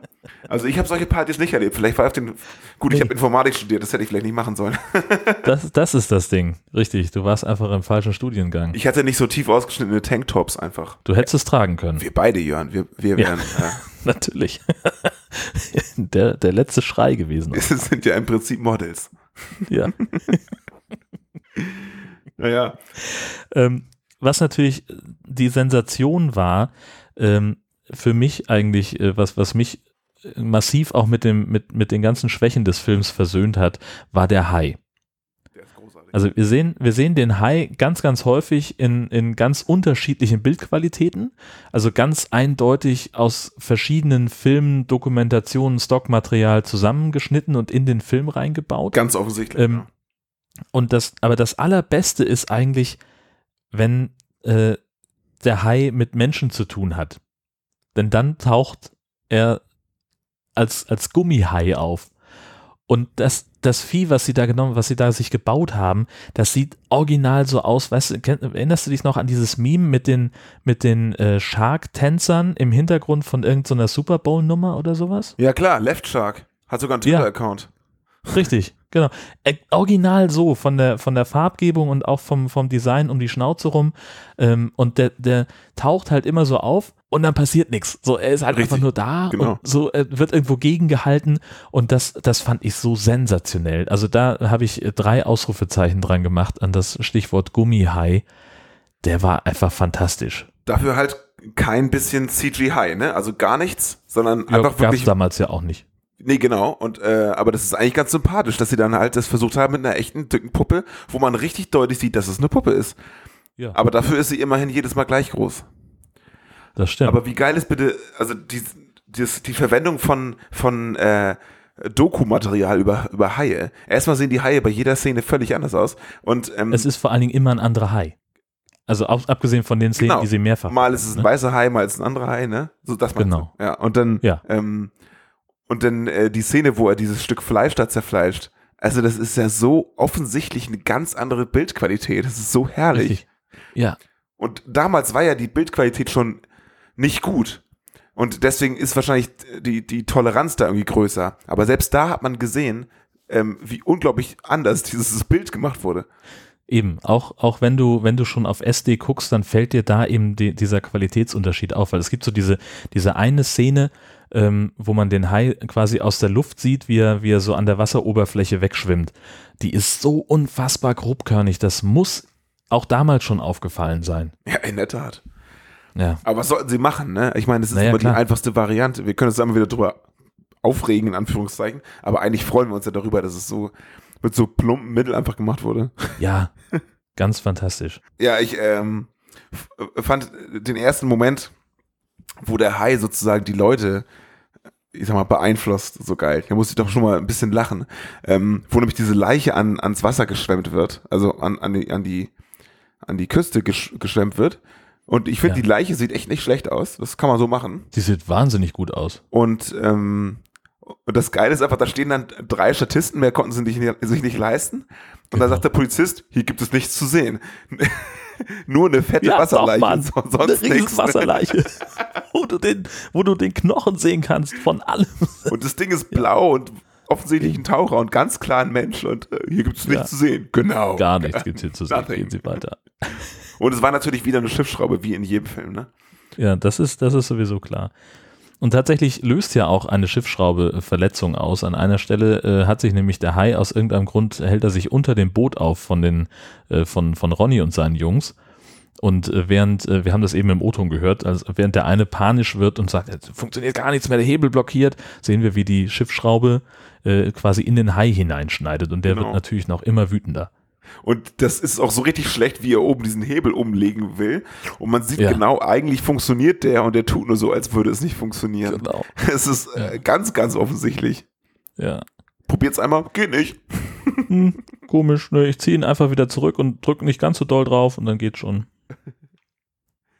also ich habe solche Partys nicht erlebt. Vielleicht war auf den, gut, ich Nee. habe Informatik studiert, das hätte ich vielleicht nicht machen sollen. Das, das ist das Ding. Richtig. Du warst einfach im falschen Studiengang. Ich hatte nicht so tief ausgeschnittene Tanktops einfach. Du hättest es tragen können. Wir beide, Jörn, wir, wir Ja. wären, äh, Natürlich. der, der letzte Schrei gewesen. wir sind ja im Prinzip Models. Ja. Naja. Ähm, was natürlich die Sensation war, ähm, für mich eigentlich, äh, was, was mich massiv auch mit, dem, mit, mit den ganzen Schwächen des Films versöhnt hat, war der Hai. Also wir sehen, wir sehen den Hai ganz, ganz häufig in, in ganz unterschiedlichen Bildqualitäten, also ganz eindeutig aus verschiedenen Filmen, Dokumentationen, Stockmaterial zusammengeschnitten und in den Film reingebaut. Ganz offensichtlich. Ähm, und das, aber das Allerbeste ist eigentlich, wenn äh, der Hai mit Menschen zu tun hat. Denn dann taucht er als, als Gummihai auf. Und das, das Vieh, was sie da genommen, was sie da sich gebaut haben, das sieht original so aus. Weißt du, erinnerst du dich noch an dieses Meme mit den, mit den äh, Shark-Tänzern im Hintergrund von irgendeiner Super Bowl-Nummer oder sowas? Ja klar, Left Shark. Hat sogar einen Ja. Twitter-Account. Richtig, genau. Äh, original so, von der, von der Farbgebung und auch vom, vom Design um die Schnauze rum. Ähm, und der, der taucht halt immer so auf und dann passiert nichts. So, er ist halt Richtig, einfach nur da genau. und so äh, wird irgendwo gegengehalten und das, das fand ich so sensationell. Also da habe ich drei Ausrufezeichen dran gemacht an das Stichwort Gummihai. Der war einfach fantastisch. Dafür halt kein bisschen CGI, ne? Also gar nichts, sondern Ja, einfach gab's wirklich damals ja auch nicht. Nee, genau. Und äh, aber das ist eigentlich ganz sympathisch, dass sie dann halt das versucht haben mit einer echten dicken Puppe, wo man richtig deutlich sieht, dass es eine Puppe ist. Ja. Aber dafür ist sie immerhin jedes Mal gleich groß. Das stimmt. Aber wie geil ist bitte, also die, die, die Verwendung von, von äh, Doku-Material über, über Haie. Erstmal sehen die Haie bei jeder Szene völlig anders aus. Und ähm, es ist vor allen Dingen immer ein anderer Hai. Also ab, abgesehen von den Szenen, Genau. die sie mehrfach. mal ist es ein ne? weißer Hai, mal ist es ein anderer Hai, ne? So das Genau. du? Ja. Und dann Ja. ähm, und dann äh, die Szene, wo er dieses Stück Fleisch da zerfleischt. Also das ist ja so offensichtlich eine ganz andere Bildqualität. Das ist so herrlich. Richtig. Ja. Und damals war ja die Bildqualität schon nicht gut. Und deswegen ist wahrscheinlich die, die Toleranz da irgendwie größer. Aber selbst da hat man gesehen, ähm, wie unglaublich anders dieses Bild gemacht wurde. Eben, auch, auch wenn du, wenn du schon auf SD guckst, dann fällt dir da eben die, dieser Qualitätsunterschied auf, weil es gibt so diese, diese eine Szene, ähm, wo man den Hai quasi aus der Luft sieht, wie er, wie er so an der Wasseroberfläche wegschwimmt. Die ist so unfassbar grobkörnig, das muss auch damals schon aufgefallen sein. Ja, in der Tat. Ja. Aber was sollten sie machen, ne? Ich meine, das ist Naja, immer klar. die einfachste Variante. Wir können uns immer wieder drüber aufregen, in Anführungszeichen. Aber eigentlich freuen wir uns ja darüber, dass es so mit so plumpen Mitteln einfach gemacht wurde. Ja, ganz fantastisch. Ja, ich ähm, fand den ersten Moment, wo der Hai sozusagen die Leute, ich sag mal, beeinflusst, so geil. Da musste ich doch schon mal ein bisschen lachen. Ähm, wo nämlich diese Leiche an, ans Wasser geschwemmt wird, also an, an, die, an, die, an die Küste gesch geschwemmt wird. Und ich finde, Ja. die Leiche sieht echt nicht schlecht aus. Das kann man so machen. Die sieht wahnsinnig gut aus. Und, ähm, und das Geile ist einfach, da stehen dann drei Statisten, mehr konnten sie nicht, sich nicht leisten. Und Genau. dann sagt der Polizist, hier gibt es nichts zu sehen. Nur eine fette Ja, Wasserleiche, Mann. so- sonst Eine nichts. Riesenwasserleiche. wo, du den, wo du den Knochen sehen kannst von allem. Und das Ding ist blau und offensichtlich ein Taucher und ganz klar ein Mensch und äh, hier gibt es nichts Ja. zu sehen. Genau. Gar nichts gibt es hier zu sehen. Nothing. Gehen Sie weiter. Und es war natürlich wieder eine Schiffsschraube, wie in jedem Film, ne? Ja, das ist, das ist sowieso klar. Und tatsächlich löst ja auch eine Schiffsschraube äh, Verletzung aus. An einer Stelle äh, hat sich nämlich der Hai aus irgendeinem Grund, hält er sich unter dem Boot auf von, den, äh, von, von Ronny und seinen Jungs. Und äh, während, äh, wir haben das eben im O-Ton gehört, also während der eine panisch wird und sagt, "Es funktioniert gar nichts mehr, der Hebel blockiert, sehen wir, wie die Schiffsschraube äh, quasi in den Hai hineinschneidet. Und der Genau. wird natürlich noch immer wütender. Und das ist auch so richtig schlecht, wie er oben diesen Hebel umlegen will. Und man sieht Ja. genau, eigentlich funktioniert der und der tut nur so, als würde es nicht funktionieren. Genau. Es ist äh, ganz, ganz offensichtlich. Ja. Probiert's einmal, geht nicht. Hm, komisch, ne? Ich ziehe ihn einfach wieder zurück und drücke nicht ganz so doll drauf und dann geht schon.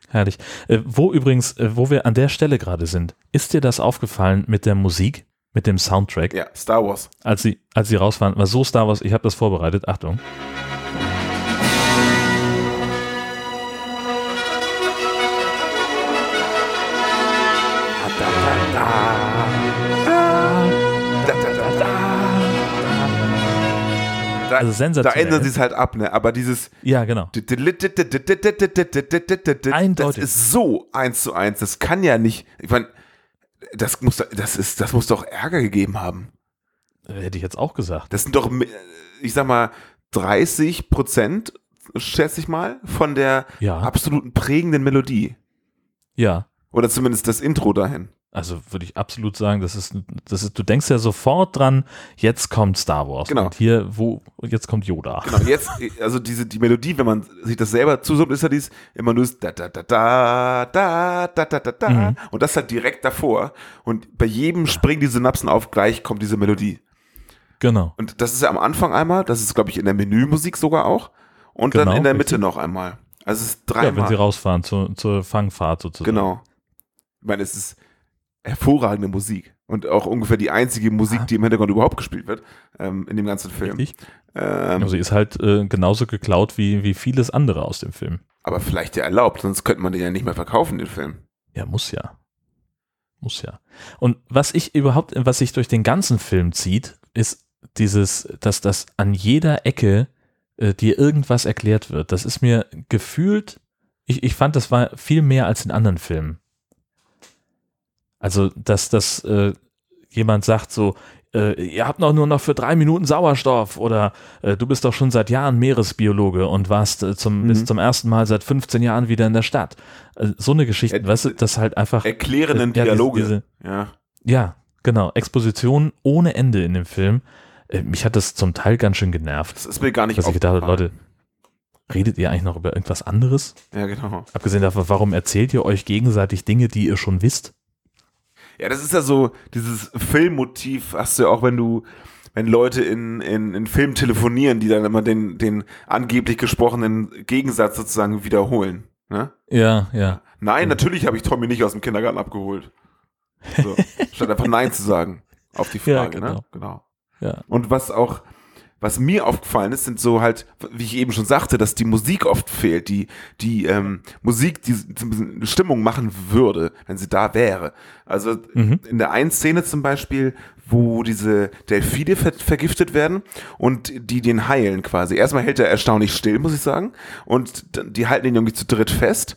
Herrlich. Äh, wo übrigens, äh, wo wir an der Stelle gerade sind, ist dir das aufgefallen mit der Musik, mit dem Soundtrack? Ja, Star Wars. Als sie, als sie rausfahren, war so Star Wars, ich habe das vorbereitet, Achtung. Also sensationell. Da ändern sie es halt ab, ne? Aber dieses. Ja, genau. Das Eindeutig. ist so eins zu eins. Das kann ja nicht. Ich meine, das muss, das ist, das muss doch Ärger gegeben haben. Hätte ich jetzt auch gesagt. Das sind doch, ich sag mal, 30 Prozent, schätze ich mal, von der Ja. absoluten prägenden Melodie. Ja. Oder zumindest das Intro dahin. Also würde ich absolut sagen, das ist, das ist, du denkst ja sofort dran, jetzt kommt Star Wars. Genau. Und hier, wo, jetzt kommt Yoda. Genau, jetzt, also diese, die Melodie, wenn man sich das selber zusummt, ist ja dies immer nur das da, da, da, da, da, da, da, da, da. Mhm. Und das halt direkt davor. Und bei jedem springen die Synapsen auf, gleich kommt diese Melodie. Genau. Und das ist ja am Anfang einmal, das ist, glaube ich, in der Menümusik sogar auch. Und Genau, dann in der richtig. Mitte noch einmal. Also es ist Ja, wenn dreimal. sie rausfahren zur, zur Fangfahrt sozusagen. genau. Ich meine, es ist hervorragende Musik. Und auch ungefähr die einzige Musik, die im Hintergrund überhaupt gespielt wird, ähm, in dem ganzen Film. Ähm, Also sie ist halt äh, genauso geklaut wie, wie vieles andere aus dem Film. aber vielleicht ja erlaubt, sonst könnte man den ja nicht mehr verkaufen, den Film. Ja, muss ja. Muss ja. Und was ich überhaupt, was sich durch den ganzen Film zieht, ist dieses, dass das an jeder Ecke äh, dir irgendwas erklärt wird. Das ist mir gefühlt, ich, ich fand, das war viel mehr als in anderen Filmen. Also, dass das äh, jemand sagt so, äh, ihr habt noch nur noch für drei Minuten Sauerstoff oder äh, du bist doch schon seit Jahren Meeresbiologe und warst äh, zum, Mhm. bist zum ersten Mal seit 15 Jahren wieder in der Stadt. Äh, so eine Geschichte, weißt du, das halt einfach. Erklärenden äh, ja, diese- Dialoge. Diese, ja. ja, genau. Exposition ohne Ende in dem Film. Äh, mich hat das zum Teil ganz schön genervt. Das ist mir gar nicht Dass ich gedacht habe. Leute, redet ihr eigentlich noch über irgendwas anderes? Ja, genau. Abgesehen davon, warum erzählt ihr euch gegenseitig Dinge, die ihr schon wisst? Ja, das ist ja so, dieses Filmmotiv hast du ja auch, wenn du, wenn Leute in, in, in Filmen telefonieren, die dann immer den, den angeblich gesprochenen Gegensatz sozusagen wiederholen. Ne? Ja, ja. Nein, natürlich habe ich Tommy nicht aus dem Kindergarten abgeholt. So, statt einfach Nein zu sagen auf die Ja, Frage, ne? genau. Genau. Ja. Und was auch, was mir aufgefallen ist, sind so halt, wie ich eben schon sagte, dass die Musik oft fehlt, die, die ähm, Musik, die eine Stimmung machen würde, wenn sie da wäre. Also Mhm. in der einen Szene zum Beispiel, wo diese Delfine ver vergiftet werden und die den heilen quasi. Erstmal hält er erstaunlich still, muss ich sagen. Und die halten ihn irgendwie zu dritt fest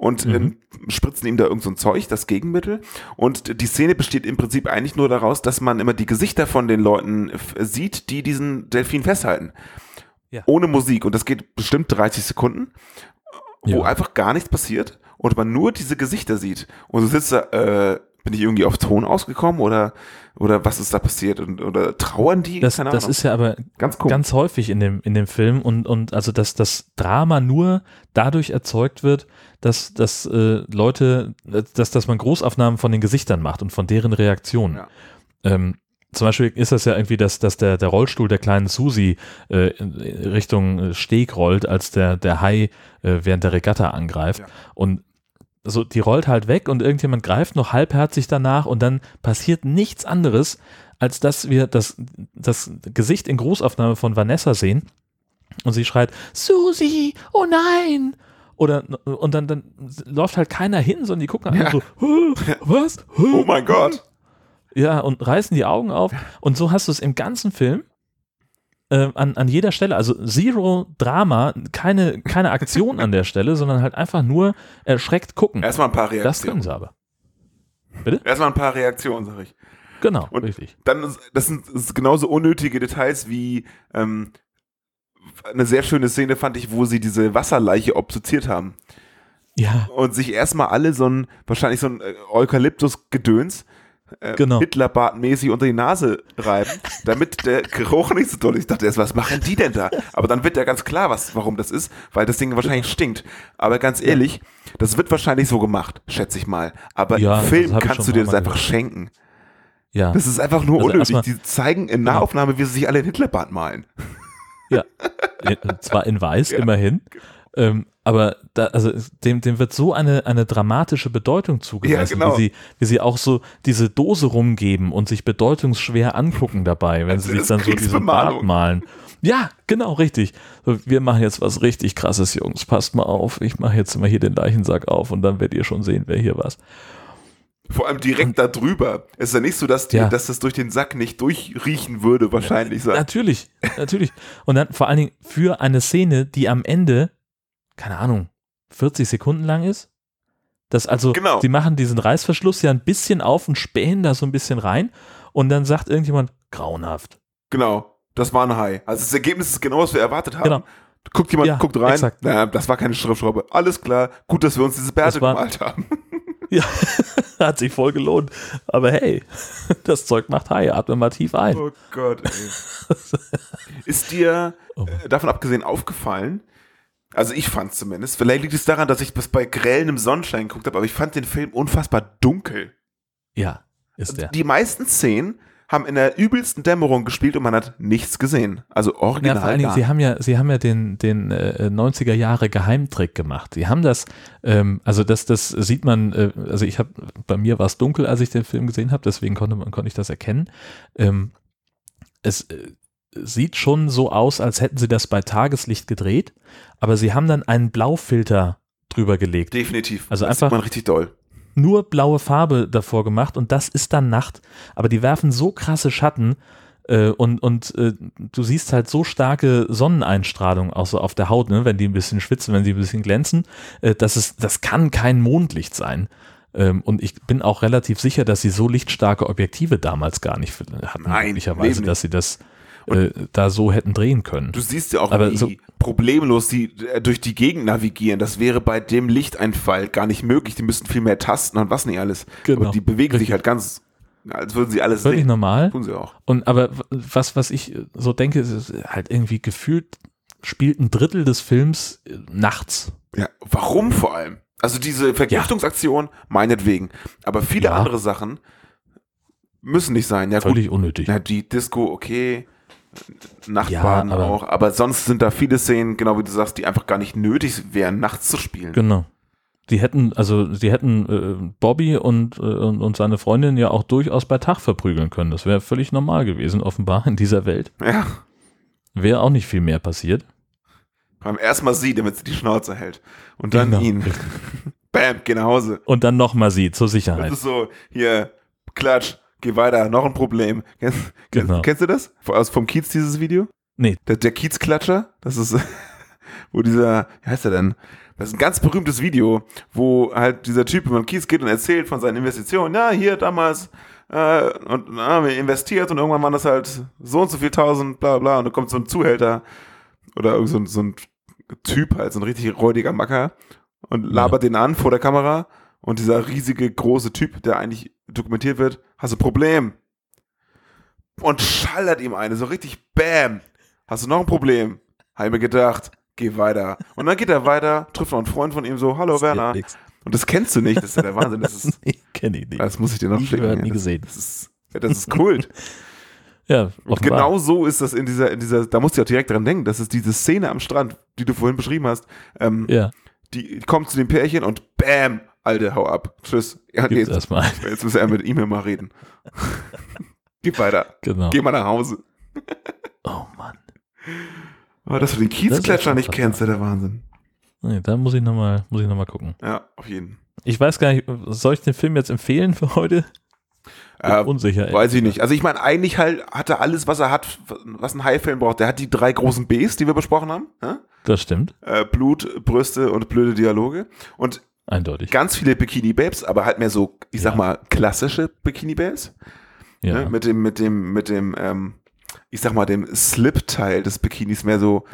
und ähm, spritzen ihm da irgend so ein Zeug, das Gegenmittel. Und die Szene besteht im Prinzip eigentlich nur daraus, dass man immer die Gesichter von den Leuten sieht, die diesen Delfin festhalten. Ja. Ohne Musik. Und das geht bestimmt 30 Sekunden, wo Ja. einfach gar nichts passiert und man nur diese Gesichter sieht. Und du sitzt da, äh, bin ich irgendwie auf Ton ausgekommen oder, oder was ist da passiert? Und, oder trauern die? Das, das ist ja aber Ganz komisch. ganz häufig in dem, in dem Film und, und also, dass das Drama nur dadurch erzeugt wird, dass, dass äh, Leute, dass, dass man Großaufnahmen von den Gesichtern macht und von deren Reaktionen. Ja. Ähm, zum Beispiel ist das ja irgendwie, dass, dass der, der Rollstuhl der kleinen Susi äh, in Richtung äh, Steg rollt, als der, der Hai äh, während der Regatta angreift. Ja. Und so, die rollt halt weg und irgendjemand greift noch halbherzig danach und dann passiert nichts anderes, als dass wir das, das Gesicht in Großaufnahme von Vanessa sehen und sie schreit, Susi, oh nein! Oder, und dann, dann läuft halt keiner hin, sondern die gucken Ja. so, "Hä? was? Oh mein Gott. Ja, und reißen die Augen auf. Und so hast du es im ganzen Film äh, an, an jeder Stelle. Also Zero Drama, keine, keine Aktion an der Stelle, sondern halt einfach nur erschreckt gucken. Erstmal ein paar Reaktionen. Das können sie aber. Bitte? Erstmal ein paar Reaktionen, sag ich. Genau, Und richtig. Dann, ist- das sind ist genauso unnötige Details wie ähm, eine sehr schöne Szene fand ich, wo sie diese Wasserleiche obduziert haben. Ja. Und sich erstmal alle so ein, wahrscheinlich so ein äh, Eukalyptus-Gedöns, äh, Genau. Hitlerbartmäßig unter die Nase reiben, damit der Geruch nicht so doll ist. Ich dachte erst, was machen die denn da? Aber dann wird ja ganz klar, was, warum das ist, weil das Ding wahrscheinlich stinkt. Aber ganz ehrlich, das wird wahrscheinlich so gemacht, schätze ich mal. Aber Ja, im Film kannst du dir mal das einfach gehört. schenken. Ja. Das ist einfach nur Also unnötig. erstmal- Die zeigen in Nahaufnahme, wie sie sich alle in Hitlerbart malen. Ja, in- zwar in weiß, immerhin. Ähm, aber da, also dem, dem wird so eine, eine dramatische Bedeutung zugemessen, Ja, genau. wie, sie, wie sie auch so diese Dose rumgeben und sich bedeutungsschwer angucken dabei, wenn sie sich dann so diesen. Bart malen. Ja, genau, richtig. Wir machen jetzt was richtig krasses, Jungs. Passt mal auf. Ich mache jetzt mal hier den Leichensack auf und dann werdet ihr schon sehen, wer hier was. Vor allem direkt da drüber. Es ist ja nicht so, dass, die, Ja. dass das durch den Sack nicht durchriechen würde, wahrscheinlich. So. Natürlich, natürlich. Und dann vor allen Dingen für eine Szene, die am Ende, keine Ahnung, 40 Sekunden lang ist. Das also, Genau. sie machen diesen Reißverschluss ja ein bisschen auf und spähen da so ein bisschen rein und dann sagt irgendjemand, grauenhaft. Genau, das war ein Hai. Also das Ergebnis ist genau, was wir erwartet haben. Genau. Guckt jemand, Ja, guckt rein. exakt. Naja, das war keine Schraubschraube. Alles klar. Gut, dass wir uns diese Bärte war- gemalt haben. Ja, hat sich voll gelohnt. Aber hey, das Zeug macht Hai, atme mal tief ein. Oh Gott, ey. Ist dir Oh. äh, davon abgesehen aufgefallen, also ich fand zumindest, vielleicht liegt es daran, dass ich das bei grellendem Sonnenschein geguckt habe, aber ich fand den Film unfassbar dunkel. Ja, ist der. Die meisten Szenen haben in der übelsten Dämmerung gespielt und man hat nichts gesehen. Also original Ja, vor allen Dingen, sie haben ja, sie haben ja den, den äh, 90er Jahre Geheimtrick gemacht. Sie haben das, ähm, also das, das sieht man, äh, also ich habe, bei mir war es dunkel, als ich den Film gesehen habe, deswegen konnte man, konnte ich das erkennen. Ähm, es äh, sieht schon so aus, als hätten sie das bei Tageslicht gedreht, aber sie haben dann einen Blaufilter drüber gelegt. Definitiv. Also das einfach sieht man richtig doll. nur blaue Farbe davor gemacht und das ist dann Nacht. Aber die werfen so krasse Schatten äh, und, und äh, du siehst halt so starke Sonneneinstrahlung auch so auf der Haut, ne, wenn die ein bisschen schwitzen, wenn sie ein bisschen glänzen. Äh, das, ist, das kann kein Mondlicht sein. Ähm, und ich bin auch relativ sicher, dass sie so lichtstarke Objektive damals gar nicht hatten, Nein, möglicherweise, dass sie das äh, da so hätten drehen können. Du siehst ja auch, Aber wie so- problemlos die äh, durch die Gegend navigieren. Das wäre bei dem Lichteinfall gar nicht möglich. Die müssten viel mehr tasten und was nicht alles. Genau. Aber die bewegen sich Richtig. halt ganz, als würden sie alles Völlig sehen. normal. Tun sie auch. Und aber was, was ich so denke, ist halt irgendwie gefühlt spielt ein Drittel des Films äh, nachts. Ja, warum vor allem? Also diese Vergiftungsaktion, meinetwegen. Aber viele Ja. andere Sachen müssen nicht sein. Ja, Völlig gut. unnötig. Ja, die Disco, okay. Nachtbaden Ja, aber- auch. Aber sonst sind da viele Szenen, genau wie du sagst, die einfach gar nicht nötig wären, nachts zu spielen. Genau. Die hätten, also die hätten äh, Bobby und, äh, und, seine Freundin ja auch durchaus bei Tag verprügeln können. Das wäre völlig normal gewesen, offenbar in dieser Welt. Ja. Wäre auch nicht viel mehr passiert. Beim ersten Mal sie, damit sie die Schnauze hält. Und dann Genau. ihn. Bam, geh nach Hause. Und dann nochmal sie zur Das Sicherheit. ist so, hier, klatsch, geh weiter, noch ein Problem. Kennst, Genau. kennst, du das? Aus vom Kiez dieses Video? Nee. Der, der Kiezklatscher, das ist, wo dieser, wie heißt er denn? Das ist ein ganz berühmtes Video, wo halt dieser Typ über den Kiez geht und erzählt von seinen Investitionen. Ja, hier damals, äh, und dann haben wir investiert und irgendwann waren das halt so und so viel tausend, bla bla, und da kommt so ein Zuhälter oder irgend so ein, so ein Typ halt, so ein richtig räudiger Macker und labert den an vor der Kamera und dieser riesige große Typ, der eigentlich dokumentiert wird, hast du ein Problem? Und schallert ihm eine, so richtig Bam. Hast du noch ein Problem? Hab ich mir gedacht, geh weiter. Und dann geht er weiter, trifft noch einen Freund von ihm so, hallo Das Werner. Und das kennst du nicht, das ist ja der Wahnsinn. Das ist, nee, kenn ich nicht. das muss ich dir noch schicken. gehört, ja. nie das, gesehen. Das ist, das ist Kult. Ja, Und offenbar. genau so ist das in dieser, in dieser, da musst du ja direkt dran denken, das ist diese Szene am Strand, die du vorhin beschrieben hast. Ähm, Ja. Die kommt zu dem Pärchen und bam, Alter, hau ab. Tschüss. Ja, Gibt's jetzt, erstmal. jetzt muss er mit ihm mal reden. Geh weiter. Genau. Geh mal nach Hause. Oh Mann. Aber dass du den echt nicht kennst, ist der Wahnsinn. Nee, da muss ich nochmal noch mal gucken. Ja, auf jeden. Ich weiß gar nicht, soll ich den Film jetzt empfehlen für heute? Äh, unsicher. ey. Weiß ich nicht. Also ich meine, eigentlich halt hat er alles, was er hat, was ein Haifilm braucht. Der hat die drei großen Bs, die wir besprochen haben. Ja? Das stimmt. Äh, Blut, Brüste und blöde Dialoge. Und Eindeutig. Ganz viele Bikini-Babes, aber halt mehr so, ich sag mal, klassische Bikini-Babes. Ja. Ne? Mit dem, mit dem, mit dem, ähm, ich sag mal, dem Slip-Teil des Bikinis, mehr so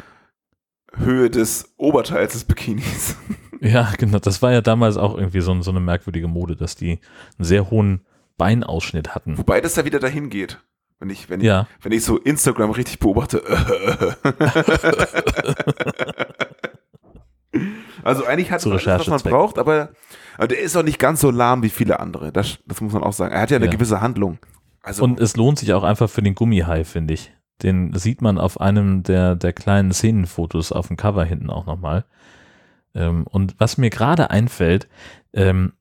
Höhe des Oberteils des Bikinis. Ja, genau. Das war ja damals auch irgendwie so, so eine merkwürdige Mode, dass die einen sehr hohen Beinausschnitt hatten. Wobei das da wieder dahin geht. Wenn ich, wenn Ja. ich, wenn ich so Instagram richtig beobachte. also eigentlich hat Zu man alles, was man braucht, aber, aber der ist auch nicht ganz so lahm wie viele andere. Das, das muss man auch sagen. Er hat ja eine Ja. gewisse Handlung. Also Und es lohnt sich auch einfach für den Gummihai, finde ich. Den sieht man auf einem der, der kleinen Szenenfotos auf dem Cover hinten auch nochmal. Ähm, und was mir gerade einfällt, ähm,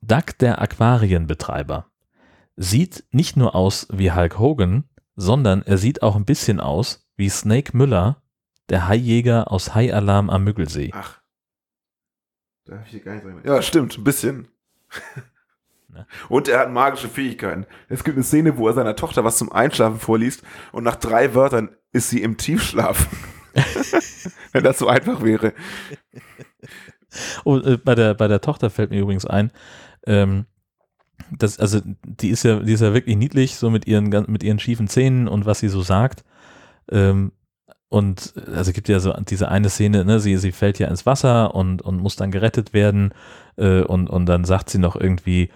Doug, der Aquarienbetreiber, sieht nicht nur aus wie Hulk Hogan, sondern er sieht auch ein bisschen aus wie Snake Müller, der Haijäger aus Hai Alarm am Müggelsee. Ach. Da hab ich hier gar nicht dran. Ja, stimmt, ein bisschen. Ne? Und er hat magische Fähigkeiten. Es gibt eine Szene, wo er seiner Tochter was zum Einschlafen vorliest und nach drei Wörtern ist sie im Tiefschlaf. Wenn das so einfach wäre. Oh, äh, bei, der, bei der Tochter fällt mir übrigens ein, ähm, das, also die ist ja, die ist ja wirklich niedlich, so mit ihren, mit ihren schiefen Zähnen und was sie so sagt. Ähm, und also gibt ja so diese eine Szene, ne, sie, sie fällt ja ins Wasser und, und muss dann gerettet werden. Äh, und, und dann sagt sie noch irgendwie,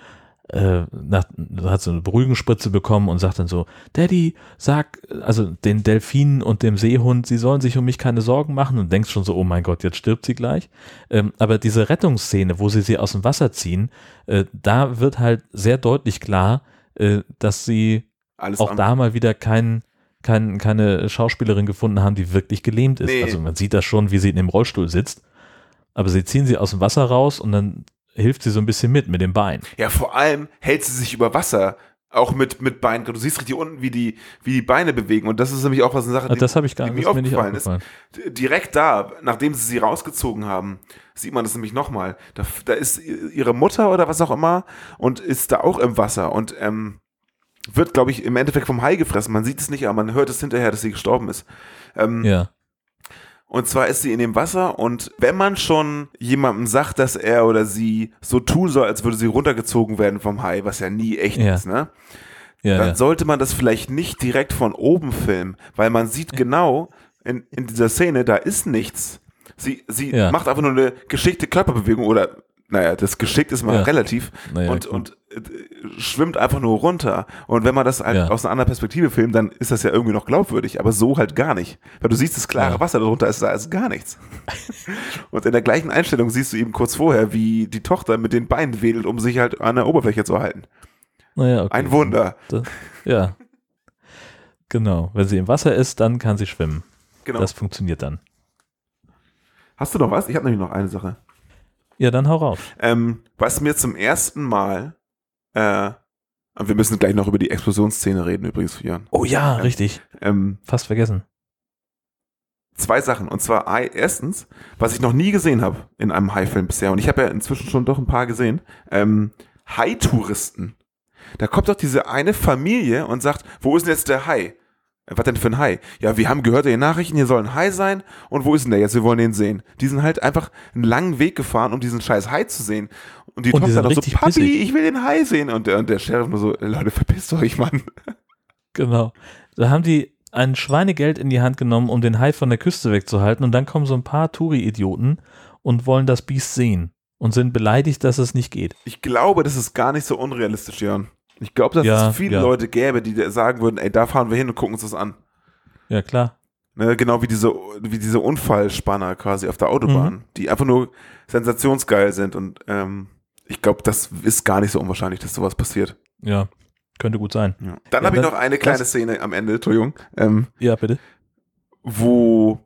äh, nach, hat so eine Beruhigungsspritze bekommen und sagt dann so, Daddy, sag, also den Delfinen und dem Seehund, sie sollen sich um mich keine Sorgen machen und denkst schon so, oh mein Gott, jetzt stirbt sie gleich. Ähm, aber diese Rettungsszene, wo sie sie aus dem Wasser ziehen, äh, da wird halt sehr deutlich klar, äh, dass sie Alles auch da mal wieder kein, kein, keine Schauspielerin gefunden haben, die wirklich gelähmt ist. Nee. Also man sieht das schon, wie sie in dem Rollstuhl sitzt, aber sie ziehen sie aus dem Wasser raus und dann hilft sie so ein bisschen mit, mit dem Bein. Ja, vor allem hält sie sich über Wasser. Auch mit, mit Beinen. Du siehst richtig unten, wie die, wie die Beine bewegen. Und das ist nämlich auch was eine Sache, Ah, das habe ich gar die nicht, mir ist mir nicht aufgefallen ist. Direkt da, nachdem sie sie rausgezogen haben, sieht man das nämlich nochmal. Da, da ist ihre Mutter oder was auch immer und ist da auch im Wasser und ähm, wird, glaube ich, im Endeffekt vom Hai gefressen. Man sieht es nicht, aber man hört es hinterher, dass sie gestorben ist. Ähm, Ja. und zwar ist sie in dem Wasser und wenn man schon jemandem sagt, dass er oder sie so tun soll, als würde sie runtergezogen werden vom Hai, was ja nie echt Ja. ist, ne? Ja, dann ja. sollte man das vielleicht nicht direkt von oben filmen, weil man sieht genau in, in dieser Szene, da ist nichts. Sie, sie macht einfach nur eine geschickte Körperbewegung oder, naja, das geschickt ist mal relativ Naja, und, gut. und schwimmt einfach nur runter. Und wenn man das halt Ja. aus einer anderen Perspektive filmt, dann ist das ja irgendwie noch glaubwürdig, aber so halt gar nicht. Weil du siehst das klare Ja. Wasser darunter, ist da ist gar nichts. und in der gleichen Einstellung siehst du eben kurz vorher, wie die Tochter mit den Beinen wedelt, um sich halt an der Oberfläche zu halten. Naja, okay. Ein Wunder. Das, ja. Genau. Wenn sie im Wasser ist, dann kann sie schwimmen. Genau. Das funktioniert dann. Hast du noch was? Ich habe nämlich noch eine Sache. Ja, dann hau raus. Ähm, was mir zum ersten Mal, äh, und wir müssen gleich noch über die Explosionsszene reden übrigens, Jörn. Oh ja, Ähm, richtig. Ähm, Fast vergessen. zwei Sachen. Und zwar erstens, was ich noch nie gesehen habe in einem Hai-Film bisher, und ich habe ja inzwischen schon doch ein paar gesehen, ähm, Hai-Touristen. Da kommt doch diese eine Familie und sagt, wo ist denn jetzt der Hai? Äh, Was denn für ein Hai? Ja, wir haben gehört in den Nachrichten, hier soll ein Hai sein. Und wo ist denn der jetzt? Wir wollen den sehen. Die sind halt einfach einen langen Weg gefahren, um diesen scheiß Hai zu sehen. Und die Und die Tochter sind doch so, Papi, pissig. ich will den Hai sehen. Und der, und der Sheriff nur so, Leute, verpisst euch, Mann. Genau. Da haben die ein Schweinegeld in die Hand genommen, um den Hai von der Küste wegzuhalten. Und dann kommen so ein paar Touri-Idioten und wollen das Biest sehen und sind beleidigt, dass es nicht geht. Ich glaube, das ist gar nicht so unrealistisch, Jörn. Ich glaube, dass Ja, es viele ja. Leute gäbe, die sagen würden, ey, da fahren wir hin und gucken uns das an. Ja, klar. Ne, genau wie diese, wie diese Unfallspanner quasi auf der Autobahn, Mhm. die einfach nur sensationsgeil sind. Und ähm, ich glaube, das ist gar nicht so unwahrscheinlich, dass sowas passiert. Ja, könnte gut sein. Ja. Dann Ja, habe ich noch eine kleine Szene am Ende, Entschuldigung, ähm, Ja, bitte. wo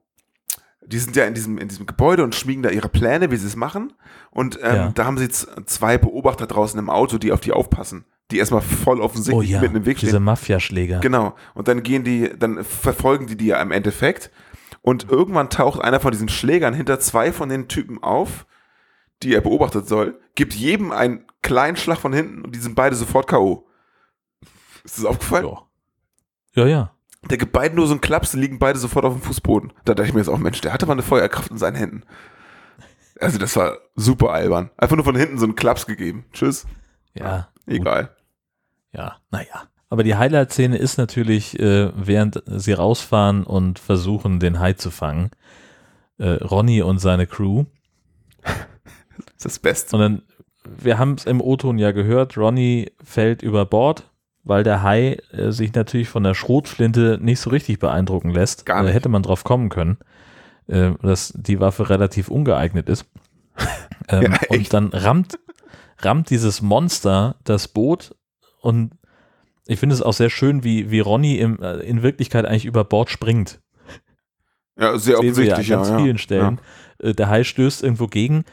die sind ja in diesem, in diesem Gebäude und schmiegen da ihre Pläne, wie sie es machen. Und ähm, Ja. da haben sie zwei Beobachter draußen im Auto, die auf die aufpassen, die erstmal voll Oh offensichtlich ja, mitten im Weg diese stehen. Mafiaschläger. Genau. Und dann gehen die, dann verfolgen die die ja im Endeffekt. Und irgendwann taucht einer von diesen Schlägern hinter zwei von den Typen auf, die er beobachtet soll, gibt jedem einen kleinen Schlag von hinten und die sind beide sofort K.O. Ist das aufgefallen? Ja, ja. Der gibt beiden nur so einen Klaps, die liegen beide sofort auf dem Fußboden. Da dachte ich mir jetzt auch, Mensch, der hatte mal eine Feuerkraft in seinen Händen. Also das war super albern. Einfach nur von hinten so einen Klaps gegeben. Tschüss. Ja. Egal. Ja, naja. Aber die Highlight-Szene ist natürlich, äh, während sie rausfahren und versuchen, den Hai zu fangen. Äh, Ronny und seine Crew. Das ist das Beste. Und dann, wir haben es im O-Ton ja gehört, Ronny fällt über Bord, weil der Hai äh, sich natürlich von der Schrotflinte nicht so richtig beeindrucken lässt. Gar Da nicht. hätte man drauf kommen können, äh, dass die Waffe relativ ungeeignet ist. Ähm, Ja, und dann rammt, rammt dieses Monster das Boot und ich finde es auch sehr schön, wie, wie Ronny im, äh, in Wirklichkeit eigentlich über Bord springt. Ja, sehr wir ja an offensichtlich, ja. ganz ja. vielen Stellen. Äh, Der Hai stößt irgendwo gegen.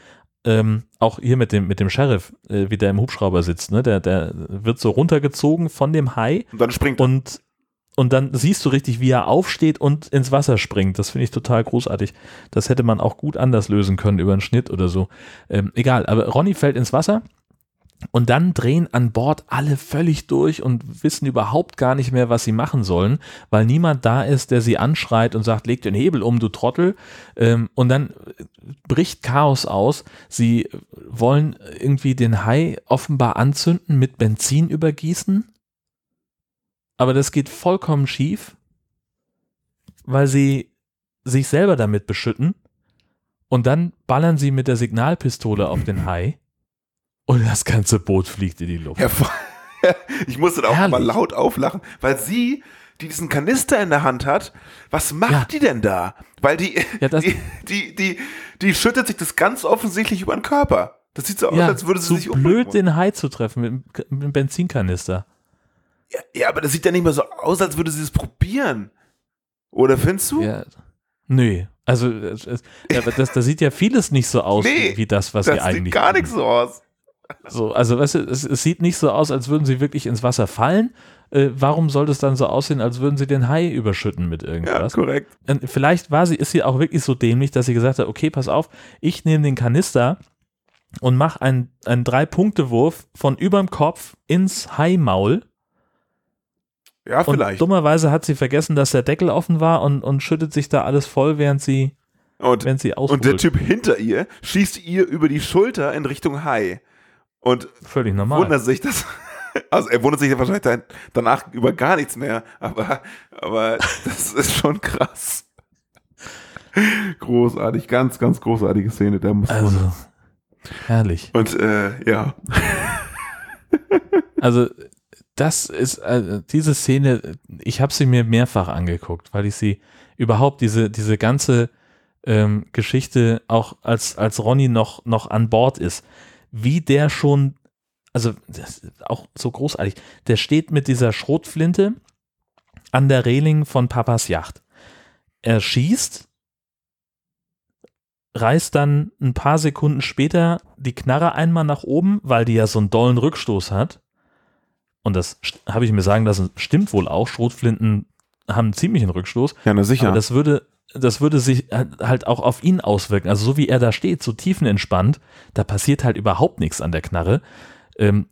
Ähm, auch hier mit dem, mit dem Sheriff, äh, wie der im Hubschrauber sitzt, ne? Der, der wird so runtergezogen von dem Hai Und dann springt er. und, und dann siehst du richtig, wie er aufsteht und ins Wasser springt. Das finde ich total großartig. Das hätte man auch gut anders lösen können über einen Schnitt oder so. Ähm, egal, aber Ronny fällt ins Wasser und dann drehen an Bord alle völlig durch und wissen überhaupt gar nicht mehr, was sie machen sollen, weil niemand da ist, der sie anschreit und sagt, leg den Hebel um, du Trottel. Ähm, und dann bricht Chaos aus. Sie wollen irgendwie den Hai offenbar anzünden, mit Benzin übergießen. Aber das geht vollkommen schief, weil sie sich selber damit beschütten. Und dann ballern sie mit der Signalpistole auf den Hai. Und das ganze Boot fliegt in die Luft. Ja, ich musste da auch Herrlich. mal laut auflachen, weil sie, die diesen Kanister in der Hand hat, was macht Ja. die denn da? Weil die, Ja, das- die, die, die, die schüttet sich das ganz offensichtlich über den Körper. Das sieht so aus, als würde sie so sich umbringen blöd, den Hai zu treffen mit, dem Benzinkanister. Ja, aber das sieht ja nicht mehr so aus, als würde sie es probieren. Oder findest du? Ja. Nö. Also, aber das, das sieht ja vieles nicht so aus Nee, wie, das, was das sie eigentlich sieht gar tun. nicht so aus. So, also weißt du, es, es sieht nicht so aus, als würden sie wirklich ins Wasser fallen. Äh, warum sollte es dann so aussehen, als würden sie den Hai überschütten mit Ja, irgendwas? korrekt. Und vielleicht war sie, ist sie auch wirklich so dämlich, dass sie gesagt hat, okay, pass auf, ich nehme den Kanister und mache einen, einen Drei-Punkte-Wurf von überm Kopf ins Haimaul. Ja, Und vielleicht. dummerweise hat sie vergessen, dass der Deckel offen war und, und schüttet sich da alles voll, während sie, Und, während sie ausholt. und der Typ hinter ihr schießt ihr über die Schulter in Richtung Hai. Und Völlig normal. wundert sich das. Also er wundert sich wahrscheinlich dann- danach über gar nichts mehr, aber, aber das ist schon krass. Großartig, ganz, ganz großartige Szene. Da muss. Also, herrlich. Und äh, ja. Also, das ist, äh, diese Szene, ich habe sie mir mehrfach angeguckt, weil ich sie überhaupt, diese, diese ganze ähm, Geschichte, auch als, als Ronny noch, noch an Bord ist, wie der schon, also das ist auch so großartig, der steht mit dieser Schrotflinte an der Reling von Papas Yacht. Er schießt, reißt dann ein paar Sekunden später die Knarre einmal nach oben, weil die ja so einen dollen Rückstoß hat. Und das habe ich mir sagen lassen, stimmt wohl auch. Schrotflinten haben einen ziemlichen Rückstoß. Ja, na sicher. Aber das würde, das würde sich halt auch auf ihn auswirken. Also so wie er da steht, so tiefenentspannt, da passiert halt überhaupt nichts an der Knarre. Ähm,